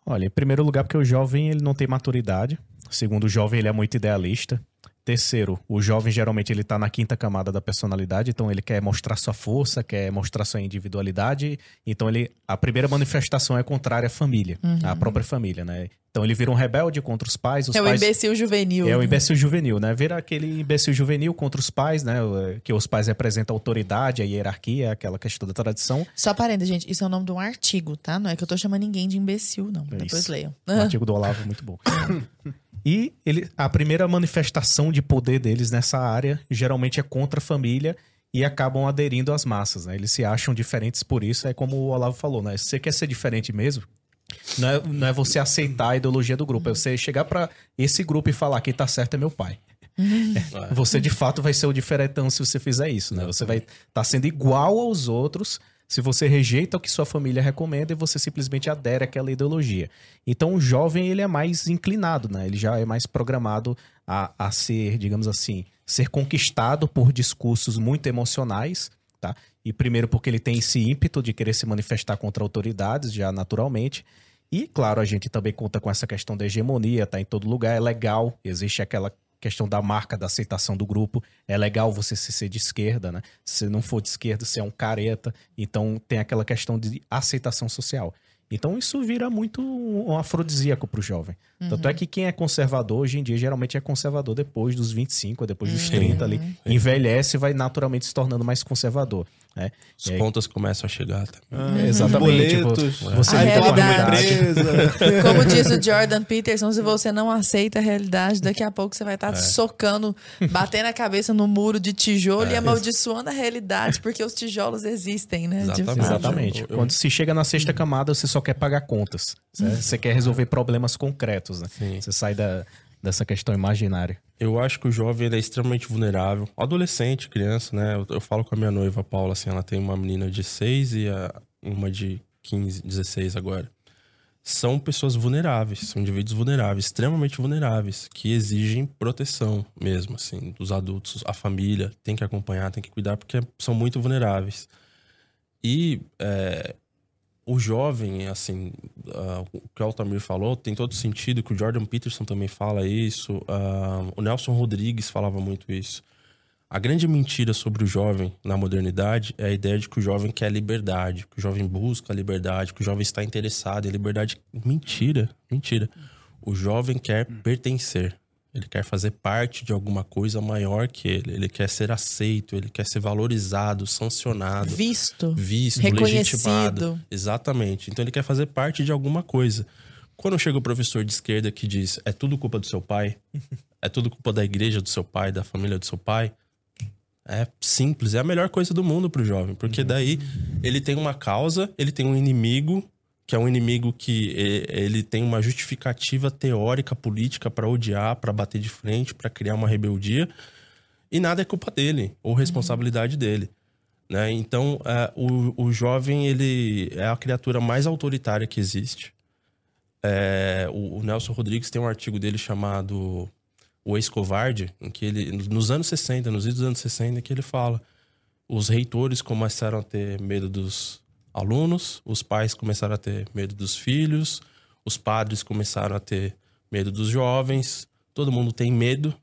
Olha, em primeiro lugar, porque o jovem ele não tem maturidade. Segundo, o jovem ele é muito idealista. Terceiro, o jovem geralmente ele tá na quinta camada da personalidade, então ele quer mostrar sua força, quer mostrar sua individualidade. Então ele a primeira manifestação é contrária à família, uhum. à própria família, né? Então ele vira um rebelde contra os pais. Os é pais... o imbecil juvenil. É o imbecil juvenil, né? Vira aquele imbecil juvenil contra os pais, né? Que os pais representam a autoridade, a hierarquia, aquela questão da tradição. Só parênteses, gente, isso é o nome de um artigo, tá? Não é que eu tô chamando ninguém de imbecil, não. É Depois leiam. O artigo do Olavo, muito bom. E ele, a primeira manifestação de poder deles nessa área geralmente é contra a família e acabam aderindo às massas, né? Eles se acham diferentes por isso, é como o Olavo falou, né? Se você quer ser diferente mesmo, não é, não é você aceitar a ideologia do grupo, é você chegar para esse grupo e falar quem tá certo é meu pai. É, você de fato vai ser o diferentão se você fizer isso, né? Você vai estar tá sendo igual aos outros se você rejeita o que sua família recomenda e você simplesmente adere àquela ideologia. Então o jovem ele é mais inclinado, né? Ele já é mais programado a, a ser, digamos assim, ser conquistado por discursos muito emocionais, tá? E primeiro porque ele tem esse ímpeto de querer se manifestar contra autoridades, já naturalmente. E, claro, a gente também conta com essa questão da hegemonia, tá em todo lugar, é legal, existe aquela questão da marca, da aceitação do grupo. É legal você ser de esquerda, né? Se não for de esquerda, você é um careta. Então tem aquela questão de aceitação social. Então isso vira muito um afrodisíaco para o jovem. Uhum. Tanto é que quem é conservador hoje em dia geralmente é conservador depois dos 25, depois dos uhum. 30 ali. Envelhece e vai naturalmente se tornando mais conservador. Né? As aí... contas começam a chegar. Ah, exatamente. Boletos, você a realidade. Como diz o Jordan Peterson, se você não aceita a realidade, daqui a pouco você vai estar é. socando, batendo a cabeça no muro de tijolo é. e amaldiçoando a realidade, porque os tijolos existem, né? Exatamente. exatamente. Eu... Quando se chega na sexta camada, você só quer pagar contas. Né? Você quer resolver problemas concretos. Né? Você sai da, dessa questão imaginária. Eu acho que o jovem é extremamente vulnerável. Adolescente, criança, né? Eu, eu, falo com a minha noiva, Paula, assim, ela tem uma menina de 6 e a, uma de 15, 16 agora. São pessoas vulneráveis, são indivíduos vulneráveis, extremamente vulneráveis, que exigem proteção mesmo, assim, dos adultos. A família tem que acompanhar, tem que cuidar, porque são muito vulneráveis. E é, o jovem, assim, uh, o que o Altamir falou, tem todo sentido, que o Jordan Peterson também fala isso, uh, o Nelson Rodrigues falava muito isso. A grande mentira sobre o jovem na modernidade é a ideia de que o jovem quer liberdade, que o jovem busca liberdade, que o jovem está interessado em liberdade. Mentira, mentira. O jovem quer pertencer. Ele quer fazer parte de alguma coisa maior que ele. Ele quer ser aceito, ele quer ser valorizado, sancionado. Visto. Visto, Reconhecido. legitimado. Exatamente. Então ele quer fazer parte de alguma coisa. Quando chega o professor de esquerda que diz é tudo culpa do seu pai, é tudo culpa da igreja do seu pai, da família do seu pai, é simples, é a melhor coisa do mundo pro jovem, porque daí ele tem uma causa, ele tem um inimigo, que é um inimigo que ele tem uma justificativa teórica, política pra odiar, pra bater de frente, pra criar uma rebeldia, e nada é culpa dele ou responsabilidade dele. Né? Então, é, o, o jovem ele é a criatura mais autoritária que existe. É, o, o Nelson Rodrigues tem um artigo dele chamado O Ex-Covarde, em que ele, nos anos 60, nos idos dos anos 60, que ele fala os reitores começaram a ter medo dos alunos, os pais começaram a ter medo dos filhos, os padres começaram a ter medo dos jovens, todo mundo tem medo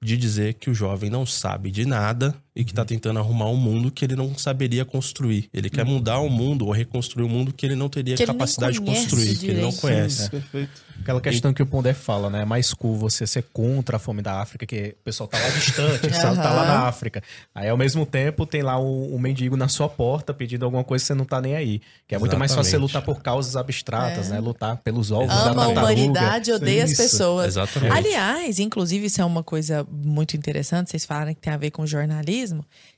de dizer que o jovem não sabe de nada e que tá tentando arrumar um mundo que ele não saberia construir. Ele quer mudar o mundo ou reconstruir um mundo que ele não teria Que capacidade de construir, que ele não direito. conhece. Perfeito. Aquela questão que o Pondé fala, né? É mais cool você ser contra a fome da África, que o pessoal tá lá distante, sabe? Tá lá na África. Aí, ao mesmo tempo, tem lá um, um mendigo na sua porta pedindo alguma coisa que você não tá nem aí. Que é muito mais fácil você Exatamente. lutar por causas abstratas, É. né? Lutar pelos ovos da Ama a tartaruga. humanidade, odeia as Isso. pessoas. Exatamente. Aliás, inclusive, isso é uma coisa muito interessante, vocês falaram que tem a ver com jornalismo,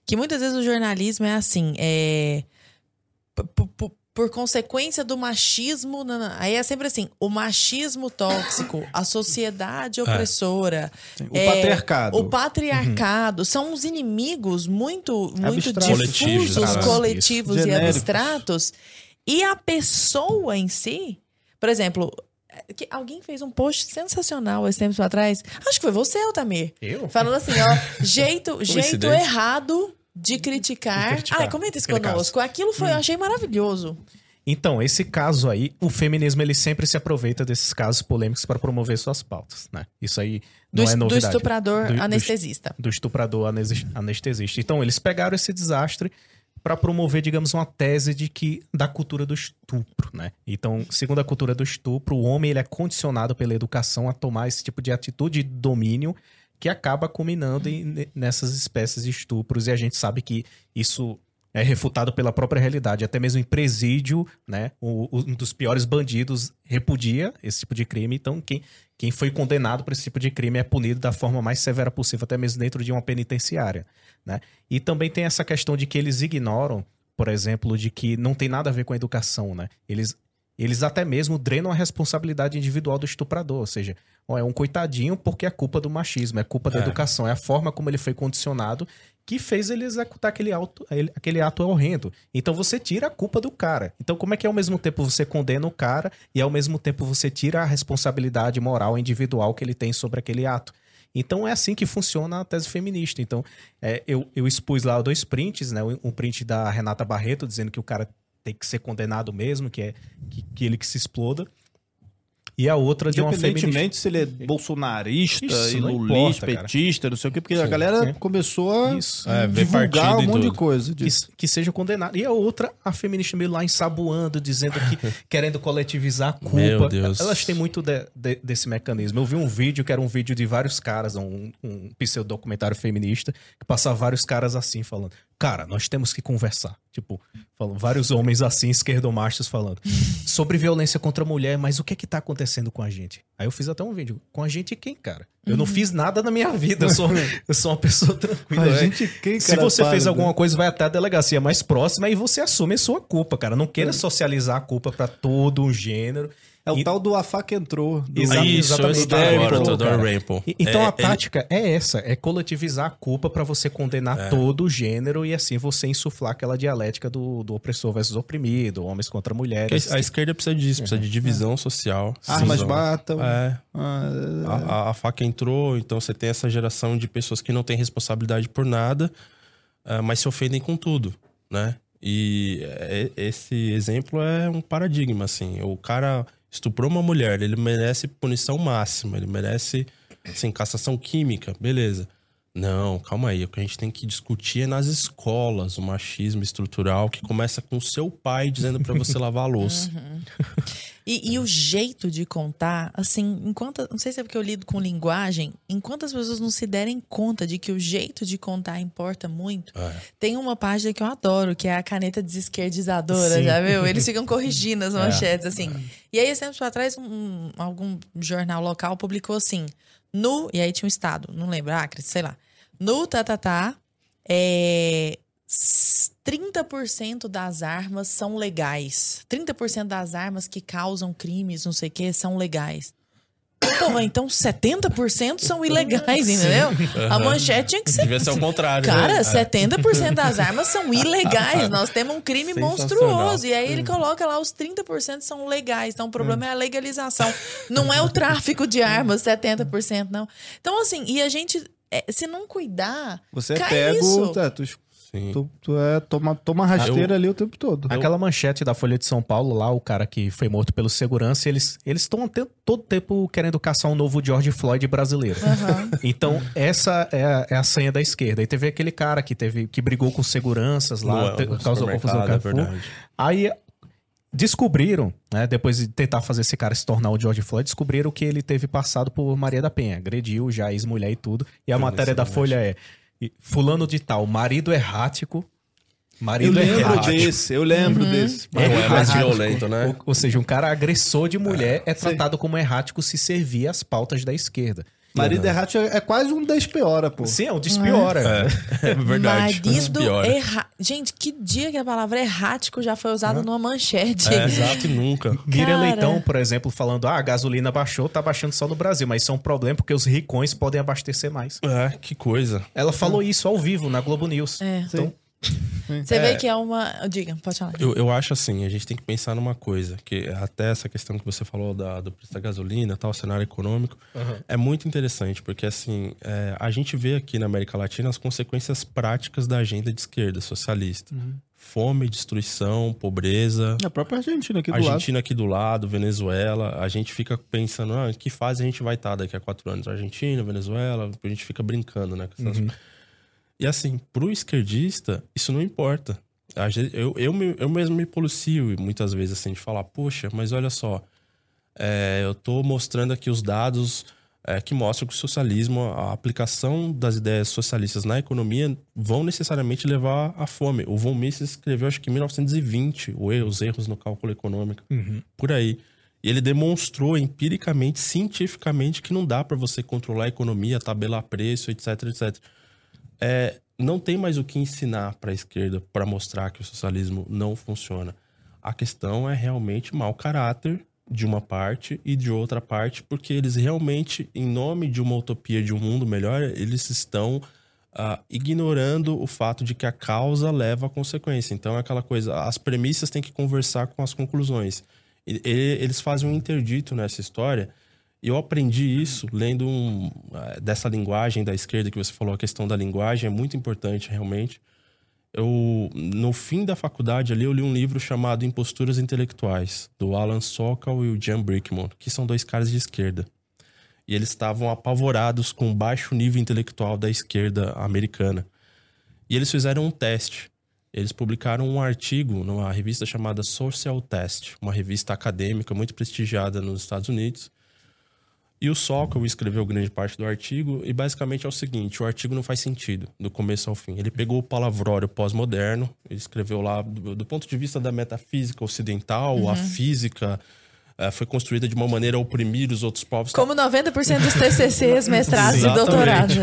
que muitas vezes o jornalismo é assim, é. Por consequência do machismo, aí é sempre assim: o machismo tóxico, a sociedade opressora, O é, patriarcado. o patriarcado, são os inimigos muito, muito Abstratos. Coletivos, difusos, né? coletivos e abstratos. E a pessoa em si, por exemplo, é, que alguém fez um post sensacional esse tempo atrás. Acho que foi você, Altamir. Eu? Falando assim, ó, jeito, jeito errado de criticar. De criticar. Ai, comenta isso Aquele conosco. Aquilo foi, eu achei maravilhoso. Então, esse caso aí, o feminismo ele sempre se aproveita desses casos polêmicos para promover suas pautas, né? Isso aí Do, não é es- do novidade. estuprador Do- do- anestesista. do estuprador anes- anestesista. Então, eles pegaram esse desastre para promover, digamos, uma tese de que da cultura do estupro, né? Então, segundo a cultura do estupro, o homem ele é condicionado pela educação a tomar esse tipo de atitude de domínio que acaba culminando em- nessas espécies de estupros e a gente sabe que isso é refutado pela própria realidade, até mesmo em presídio, né? O- um dos piores bandidos repudia esse tipo de crime, então quem, quem foi condenado por esse tipo de crime é punido da forma mais severa possível, até mesmo dentro de uma penitenciária, né? E também tem essa questão de que eles ignoram, por exemplo, de que não tem nada a ver com a educação, né? Eles, eles até mesmo drenam a responsabilidade individual do estuprador, ou seja, ó, é um coitadinho porque é culpa do machismo, é culpa da É. educação, é a forma como ele foi condicionado que fez ele executar aquele, auto, ele- aquele ato horrendo. Então você tira a culpa do cara. Então como é que ao mesmo tempo você condena o cara e ao mesmo tempo você tira a responsabilidade moral individual que ele tem sobre aquele ato? Então é assim que funciona a tese feminista. Então é, eu, eu expus lá dois prints, né? Um print da Renata Barreto dizendo que o cara tem que ser condenado mesmo, que é que, que ele que se exploda. E a outra de uma feminista. Independentemente se ele é bolsonarista, Isso, e lulista, petista, não sei o quê, porque a Sim, galera é. começou a Isso. É, divulgar um monte de coisa que, que seja condenado. E a outra, a feminista meio lá ensaboando, dizendo que querendo coletivizar a culpa. Meu Deus. Elas têm muito de- de- desse mecanismo. Eu vi um vídeo que era um vídeo de vários caras, um, um pseudo-documentário feminista, que passava vários caras assim, falando: Cara, nós temos que conversar. Tipo, falam, vários homens assim, esquerdomachos, falando sobre violência contra a mulher, mas o que é que tá acontecendo com a gente? Aí eu fiz até um vídeo. Com a gente quem, cara? Eu não fiz nada na minha vida. Eu sou, eu sou uma pessoa tranquila. A né? gente quem, Se cara, você fez alguma coisa, vai até a delegacia mais próxima e você assume a sua culpa, cara. Não É. queira socializar a culpa pra todo um gênero. É o E- tal do a faca entrou. Do... Exato, Isso, exatamente. estou É, agora, pô, Theodore cara. Rampel. E- Então É, a ele- tática é essa, é coletivizar a culpa pra você condenar todo o gênero e assim você insuflar aquela dialética do, do opressor versus oprimido, homens contra mulheres. A esquerda precisa disso, precisa de divisão social. Armas Cisão. matam. É. Ah, A, a- a faca entrou, então você tem essa geração de pessoas que não têm responsabilidade por nada, ah, mas se ofendem com tudo, né? E é- esse exemplo é um paradigma, assim. O cara estuprou uma mulher, ele merece punição máxima, ele merece, assim, cassação química, beleza. Não, calma aí. O que a gente tem que discutir é nas escolas o machismo estrutural que começa com o seu pai dizendo para você lavar a louça. Uhum. E, e, o jeito de contar, assim, enquanto. Não sei se é porque eu lido com linguagem, enquanto as pessoas não se derem conta de que o jeito de contar importa muito, é. tem uma página que eu adoro, que é a caneta desesquerdizadora, Sim. já viu? Eles ficam corrigindo as é. manchetes, é. assim. E aí, tempos para trás, um, um, algum jornal local publicou assim no. E aí tinha um estado, não lembro, Acre, sei lá. No Tatatá, é, 30% das armas são legais. 30% das armas que causam crimes, não sei o que, são legais. Porra, então 70% são ilegais, entendeu? Uhum. A manchete tinha que ser. Devia ser o contrário. Cara, né? 70% das armas são ilegais. Nós temos um crime monstruoso. E aí ele coloca lá os 30% são legais. Então o problema é a legalização. Não é o tráfico de armas, 70%, não. Então, assim, e a gente. É, se não cuidar. Você é pega. Isso. Tá, tu Sim. Tu, tu é, toma, toma rasteira eu, ali o tempo todo. Aquela manchete da Folha de São Paulo lá, o cara que foi morto pelo segurança, eles estão todo tempo querendo caçar um novo George Floyd brasileiro. Uhum. Então, essa é a, é a senha da esquerda. E teve aquele cara que teve que brigou com seguranças lá, causou confusão É Aí descobriram, né, depois de tentar fazer esse cara se tornar o George Floyd, descobriram que ele teve passado por Maria da Penha, agrediu já ex-mulher e tudo. E a matéria da Folha é fulano de tal, marido errático. Marido eu lembro errático. desse, eu lembro uhum. desse. Não é mais violento, né? Ou, ou, seja, um cara agressor de mulher é, é tratado como errático se servir as pautas da esquerda. Marido uhum. errático é, é quase um despiora, pô. Sim, é um despiora. É, é verdade. Marido errático. Gente, que dia que a palavra errático já foi usada uhum. numa manchete. É, exato, nunca. Miriam Leitão, por exemplo, falando: ah, a gasolina baixou, tá baixando só no Brasil, mas isso é um problema porque os ricões podem abastecer mais. É, que coisa. Ela falou isso ao vivo na Globo News. É. Então, você é, vê que é uma. Diga, pode falar. Eu, eu acho assim, a gente tem que pensar numa coisa, que até essa questão que você falou da, do preço da gasolina, tal, cenário econômico, uhum. é muito interessante, porque assim, é, a gente vê aqui na América Latina as consequências práticas da agenda de esquerda socialista. Uhum. Fome, destruição, pobreza. A própria Argentina aqui do Argentina lado. Argentina aqui do lado, Venezuela. A gente fica pensando, ah, que fase a gente vai estar daqui a quatro anos? Argentina, Venezuela, a gente fica brincando, né? Com essas... uhum. E assim, pro esquerdista, isso não importa. Eu, eu, eu mesmo me policio muitas vezes assim, de falar, poxa, mas olha só, é, eu tô mostrando aqui os dados é, que mostram que o socialismo, a aplicação das ideias socialistas na economia vão necessariamente levar à fome. O von Mises escreveu, acho que em 1920, os erros no cálculo econômico, uhum. por aí. E ele demonstrou empiricamente, cientificamente, que não dá para você controlar a economia, tabelar preço, etc, etc é, não tem mais o que ensinar para a esquerda para mostrar que o socialismo não funciona. A questão é realmente mau caráter de uma parte e de outra parte, porque eles realmente, em nome de uma utopia de um mundo melhor, eles estão uh, ignorando o fato de que a causa leva à consequência. Então é aquela coisa, as premissas têm que conversar com as conclusões. E, eles fazem um interdito nessa história e eu aprendi isso lendo um, eh, dessa linguagem da esquerda que você falou, a questão da linguagem é muito importante realmente. Eu, no fim da faculdade ali, eu li um livro chamado Imposturas Intelectuais, do Alan Sokal e o Jan Brickman, que são dois caras de esquerda. E eles estavam apavorados com o baixo nível intelectual da esquerda americana. E eles fizeram um teste. Eles publicaram um artigo numa revista chamada Social Test, uma revista acadêmica muito prestigiada nos Estados Unidos, e o Sokol escreveu grande parte do artigo, e basicamente é o seguinte: o artigo não faz sentido, do começo ao fim. Ele pegou o palavrório pós-moderno, ele escreveu lá, do, do, ponto de vista da metafísica ocidental, uhum. a física uh, foi construída de uma maneira a oprimir os outros povos. Como 90% dos TCCs, mestrados e doutorados.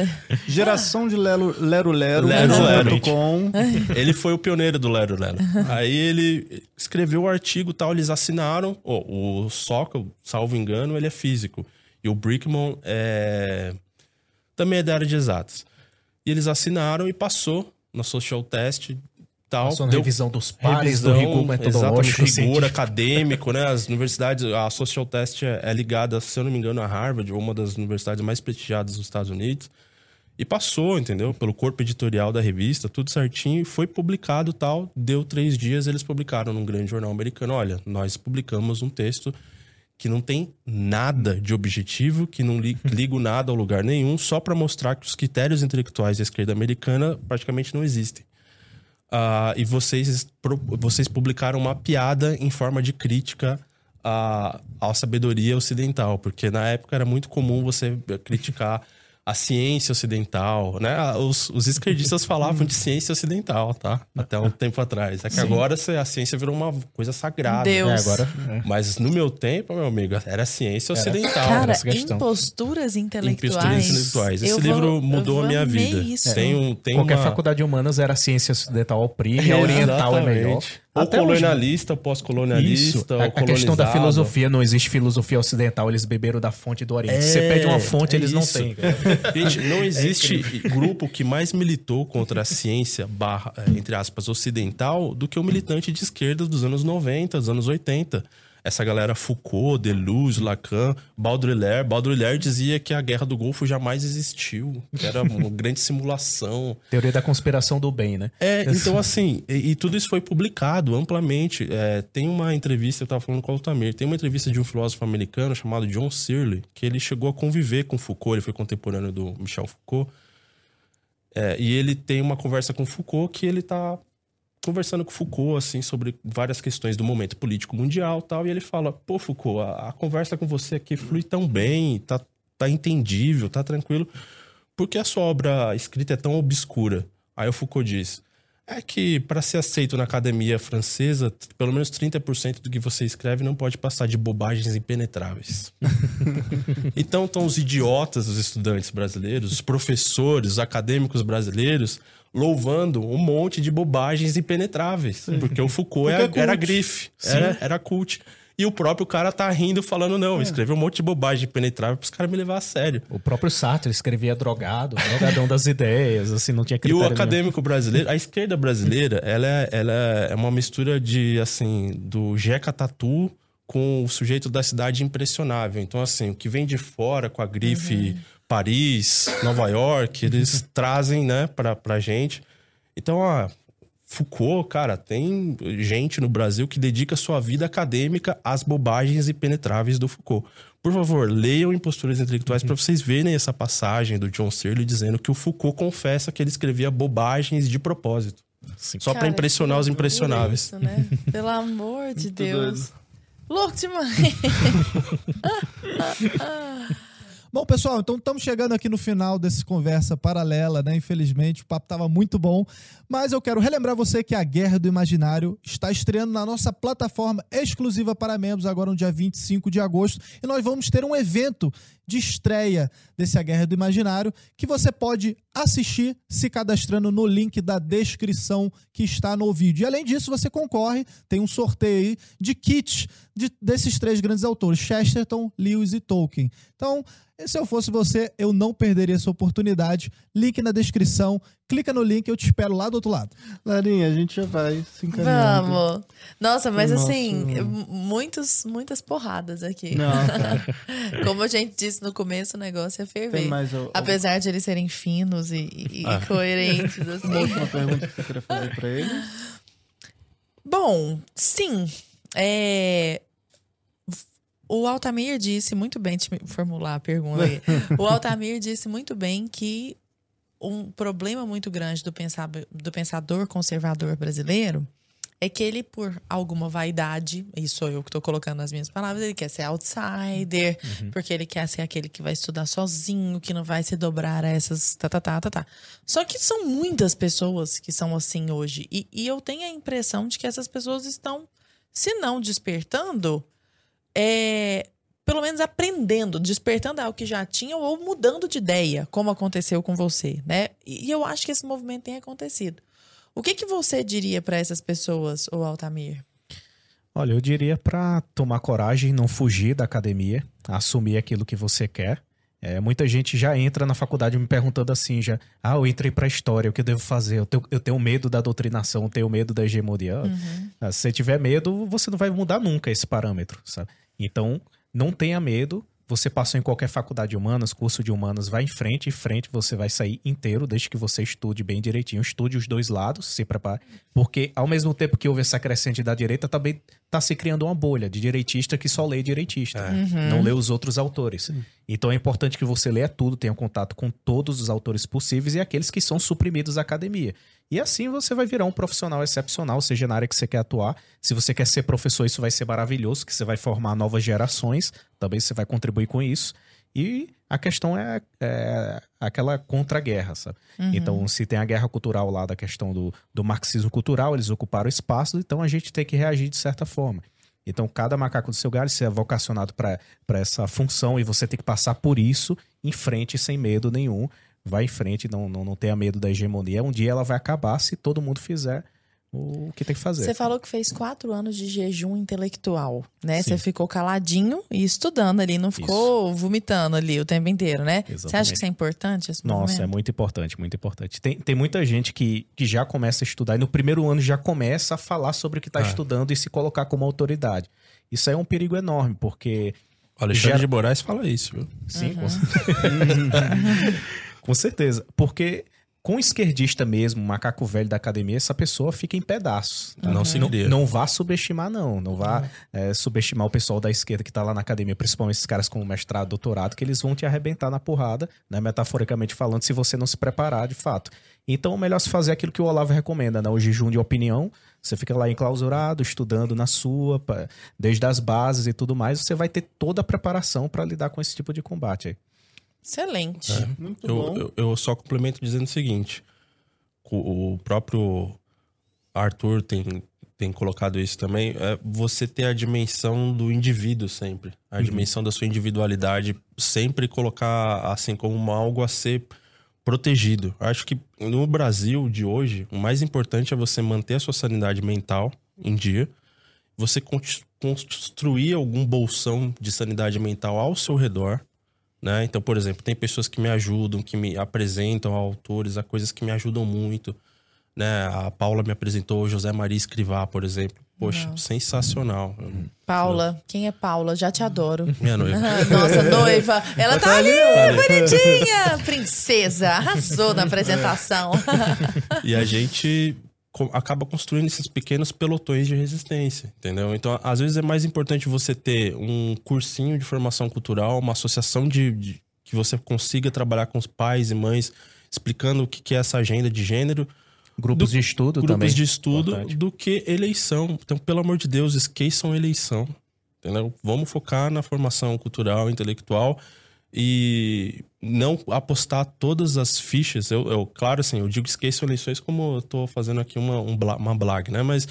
Geração de Lero Lero. Lero, Lero, Lero. Com... Ele foi o pioneiro do Lero Lero. Aí ele escreveu o artigo tal, eles assinaram. Oh, o Sokol, salvo engano, ele é físico. E o Brickman é... também é da área de exatas. E eles assinaram e passou na social test tal. Passou na deu revisão dos pares, revisão, do rigor metodológico. rigor acadêmico, né? As universidades, a social test é, é ligada, se eu não me engano, a Harvard, uma das universidades mais prestigiadas dos Estados Unidos. E passou, entendeu? Pelo corpo editorial da revista, tudo certinho, foi publicado tal. Deu três dias, eles publicaram num grande jornal americano. Olha, nós publicamos um texto que não tem nada de objetivo, que não li, ligo nada ao lugar nenhum, só para mostrar que os critérios intelectuais da esquerda americana praticamente não existem. Uh, e vocês, vocês publicaram uma piada em forma de crítica à, à sabedoria ocidental, porque na época era muito comum você criticar a ciência ocidental, né? Os, os esquerdistas falavam de ciência ocidental, tá? Até um tempo atrás. É que Sim. agora a ciência virou uma coisa sagrada. Deus. É, agora, é. Mas no meu tempo, meu amigo, era ciência ocidental. Cara, imposturas intelectuais. Imposturas intelectuais. Esse eu livro vou, mudou a minha vida. Isso. Tem um, tem Qualquer uma... faculdade de humanas era ciência ocidental oprime, oriental é melhor. Ou Até colonialista, pós-colonialista, a, a questão da filosofia, não existe filosofia ocidental, eles beberam da fonte do Oriente. É, Você pede uma fonte, é eles isso. não têm. Gente, não é existe é grupo que mais militou contra a ciência, barra, é, entre aspas, ocidental, do que o militante de esquerda dos anos 90, dos anos 80 essa galera Foucault, Deleuze, Lacan, Baudrillard. Baudrillard dizia que a Guerra do Golfo jamais existiu, que era uma grande simulação. Teoria da conspiração do bem, né? É, então assim, e, e tudo isso foi publicado amplamente. É, tem uma entrevista, eu estava falando com o Altamir, tem uma entrevista de um filósofo americano chamado John Searle, que ele chegou a conviver com Foucault, ele foi contemporâneo do Michel Foucault. É, e ele tem uma conversa com Foucault que ele está conversando com Foucault, assim, sobre várias questões do momento político mundial tal, e ele fala, pô, Foucault, a, a conversa com você aqui flui tão bem, tá, tá entendível, tá tranquilo, por que a sua obra escrita é tão obscura? Aí o Foucault diz, é que para ser aceito na academia francesa, pelo menos 30% do que você escreve não pode passar de bobagens impenetráveis. então estão os idiotas, os estudantes brasileiros, os professores, os acadêmicos brasileiros louvando um monte de bobagens impenetráveis. Sim. Porque o Foucault porque é, era grife, era, era cult. E o próprio cara tá rindo, falando, não, é. escreveu um monte de bobagem penetrável pros caras me levar a sério. O próprio Sartre escrevia drogado, drogadão das ideias, assim, não tinha critério. E o acadêmico brasileiro, a esquerda brasileira, ela é, ela é uma mistura de, assim, do Jeca Tatu com o sujeito da cidade impressionável. Então, assim, o que vem de fora com a grife uhum. Paris, Nova York, eles trazem, né, pra, pra gente. Então, ó, Foucault, cara, tem gente no Brasil que dedica sua vida acadêmica às bobagens impenetráveis do Foucault. Por favor, leiam Imposturas Intelectuais uhum. para vocês verem essa passagem do John Searle dizendo que o Foucault confessa que ele escrevia bobagens de propósito. Sim. Só para impressionar os impressionáveis. Isso, né? Pelo amor de Deus. Louco demais. Bom, pessoal, então estamos chegando aqui no final desse conversa paralela, né? Infelizmente, o papo estava muito bom, mas eu quero relembrar você que a Guerra do Imaginário está estreando na nossa plataforma exclusiva para membros agora no dia 25 de agosto, e nós vamos ter um evento de estreia desse A Guerra do Imaginário que você pode assistir se cadastrando no link da descrição que está no vídeo. E além disso, você concorre, tem um sorteio aí de kits de, desses três grandes autores, Chesterton, Lewis e Tolkien. Então, se eu fosse você, eu não perderia essa oportunidade. Link na descrição. Clica no link, eu te espero lá do outro lado. Larinha, a gente já vai se encaminhando. Vamos. Nossa, mas assim, muitos, muitas porradas aqui. Não. Como a gente disse no começo, o negócio é ferver. Mais, Apesar de eles serem finos e, e, ah. coerentes. Assim. Uma última pergunta que você queria fazer para eles? Bom, sim. É, o Altamir disse muito bem, deixa eu formular a pergunta aí. o Altamir disse muito bem que um problema muito grande do, pensar, do pensador conservador brasileiro é que ele, por alguma vaidade, e sou eu que estou colocando as minhas palavras, ele quer ser outsider, uhum. porque ele quer ser aquele que vai estudar sozinho, que não vai se dobrar a essas. Tá, tá, tá, tá, tá. Só que são muitas pessoas que são assim hoje. E, e eu tenho a impressão de que essas pessoas estão, se não despertando, é, pelo menos aprendendo, despertando algo que já tinham ou mudando de ideia, como aconteceu com você, né? E eu acho que esse movimento tem acontecido. O que, que você diria para essas pessoas, o Altamir? Olha, eu diria para tomar coragem, não fugir da academia, assumir aquilo que você quer. É, muita gente já entra na faculdade me perguntando assim, já, ah, eu entrei para história, o que eu devo fazer? Eu tenho, eu tenho medo da doutrinação, eu tenho medo da hegemonia. Uhum. Se você tiver medo, você não vai mudar nunca esse parâmetro, sabe? Então, não tenha medo, você passou em qualquer faculdade de humanas, curso de humanas, vai em frente, em frente você vai sair inteiro, desde que você estude bem direitinho. Estude os dois lados, se prepare. Porque ao mesmo tempo que houve essa crescente da direita, também está se criando uma bolha de direitista que só lê direitista, É. Uhum. não lê os outros autores. Então é importante que você leia tudo, tenha contato com todos os autores possíveis e aqueles que são suprimidos da academia. E assim você vai virar um profissional excepcional, seja na área que você quer atuar. Se você quer ser professor, isso vai ser maravilhoso, que você vai formar novas gerações, também você vai contribuir com isso. E a questão é, é aquela contra-guerra, sabe? Uhum. Então, se tem a guerra cultural lá da questão do, do marxismo cultural, eles ocuparam espaço, então a gente tem que reagir de certa forma. Então, cada macaco do seu galho, se é vocacionado para essa função e você tem que passar por isso em frente, sem medo nenhum. Vai em frente, não, não, não tenha medo da hegemonia. Um dia ela vai acabar se todo mundo fizer o que tem que fazer. Você falou que fez quatro anos de jejum intelectual, né? Sim. Você ficou caladinho e estudando ali, não ficou vomitando ali o tempo inteiro, né? Você acha Exatamente. que isso é importante? Esse Nossa, é muito importante, muito importante. Tem, tem muita gente que, que já começa a estudar e no primeiro ano já começa a falar sobre o que está Ah. estudando e se colocar como autoridade. Isso aí é um perigo enorme, porque O Alexandre Gera- de Moraes fala isso, viu? Sim, com certeza. com certeza. Porque com o esquerdista mesmo, macaco velho da academia, essa pessoa fica em pedaços. tá? Não se não, não vá subestimar, não. Não vá é, subestimar o pessoal da esquerda que tá lá na academia, principalmente esses caras com mestrado, doutorado, que eles vão te arrebentar na porrada, né? Metaforicamente falando, se você não se preparar de fato. Então, é melhor se fazer aquilo que o Olavo recomenda, né? O jejum de opinião. Você fica lá enclausurado, estudando na sua, desde as bases e tudo mais, você vai ter toda a preparação para lidar com esse tipo de combate aí. Excelente. Muito Eu, bom. eu, eu só complemento dizendo o seguinte: o, o próprio Arthur tem, tem colocado isso também. É você ter a dimensão do indivíduo sempre, a dimensão da sua individualidade, sempre colocar assim como algo a ser protegido. Acho que no Brasil de hoje, o mais importante é você manter a sua sanidade mental em dia, você con- construir algum bolsão de sanidade mental ao seu redor. Né? Então, por exemplo, tem pessoas que me ajudam, que me apresentam a autores, a coisas que me ajudam muito. Né? A Paula me apresentou o José Maria Escrivá, por exemplo. Poxa, sensacional. Paula, quem é Paula? Já te adoro. Minha noiva. Nossa, noiva. Ela tá ali, bonitinha. Princesa. Arrasou na apresentação. E a gente acaba construindo esses pequenos pelotões de resistência, entendeu? Então, às vezes é mais importante você ter um cursinho de formação cultural, uma associação de, de- que você consiga trabalhar com os pais e mães, explicando o que que é essa agenda de gênero, Grupos Do- de estudo grupos também. de estudo, Importante. do que eleição. Então, pelo amor de Deus, esqueçam eleição, entendeu? Vamos focar na formação cultural, intelectual e não apostar todas as fichas. Eu, eu claro, assim, eu digo esqueçam eleições como eu tô fazendo aqui uma, um uma blag, né? Mas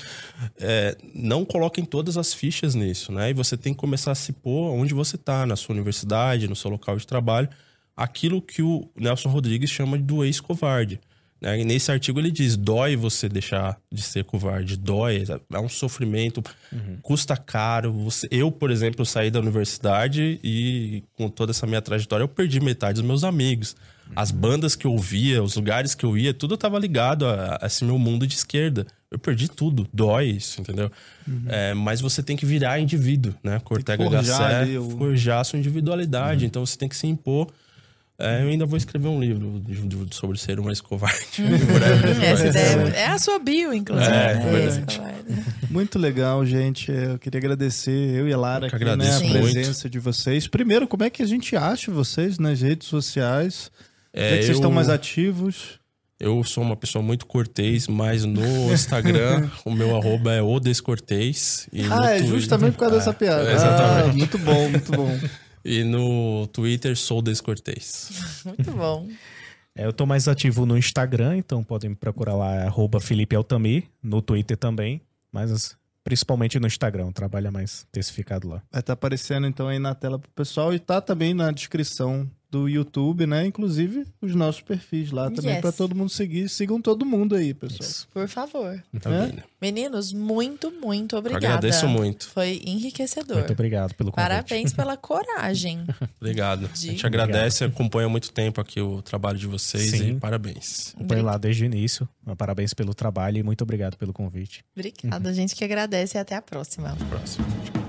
é, não coloquem todas as fichas nisso, né? E você tem que começar a se pôr onde você tá, na sua universidade, no seu local de trabalho, aquilo que o Nelson Rodrigues chama de do ex-covarde. Né? Nesse artigo ele diz: dói você deixar de ser covarde, dói, é um sofrimento, custa caro. Você, eu, por exemplo, saí da universidade e com toda essa minha trajetória eu perdi metade dos meus amigos. As bandas que eu ouvia, os lugares que eu ia, tudo estava ligado a, a esse meu mundo de esquerda. Eu perdi tudo, dói isso, entendeu? É, mas você tem que virar indivíduo, né? Cortega forjar Gasset, ali o- forjar a sua individualidade. Então você tem que se impor. É, eu ainda vou escrever um livro de- de- sobre ser um mais covarde. Essa ideia é a sua bio, inclusive. É, né? covarde. Muito legal, gente. Eu queria agradecer, eu e a Lara, aqui, né, a agradeço muito. presença de vocês. Primeiro, como é que a gente acha vocês nas redes sociais? É, Onde é que vocês eu- estão mais ativos? Eu sou uma pessoa muito cortês, mas no Instagram o meu arroba é o Descortês. E Ah, é justamente por causa dessa piada. é, exatamente. Ah, muito bom, muito bom. E no Twitter sou Descortês. Muito bom. É, eu tô mais ativo no Instagram, então podem me procurar lá, arroba Felipe Altamir, no Twitter também, mas principalmente no Instagram, trabalha mais intensificado lá. Vai estar aparecendo então aí na tela pro pessoal e tá também na descrição do YouTube, né? Inclusive os nossos perfis lá também Yes. pra todo mundo seguir. Sigam todo mundo aí, pessoal. Por favor. Tá É? bem, né? Meninos, muito, muito Eu obrigada. agradeço muito. Foi enriquecedor. Muito obrigado pelo convite. Parabéns pela coragem. Obrigado. De- A gente agradece, acompanha há muito tempo aqui o trabalho de vocês Sim. e parabéns. Acompanho lá desde o início. Parabéns pelo trabalho e muito obrigado pelo convite. Obrigada, a gente que agradece e até a próxima. Próximo.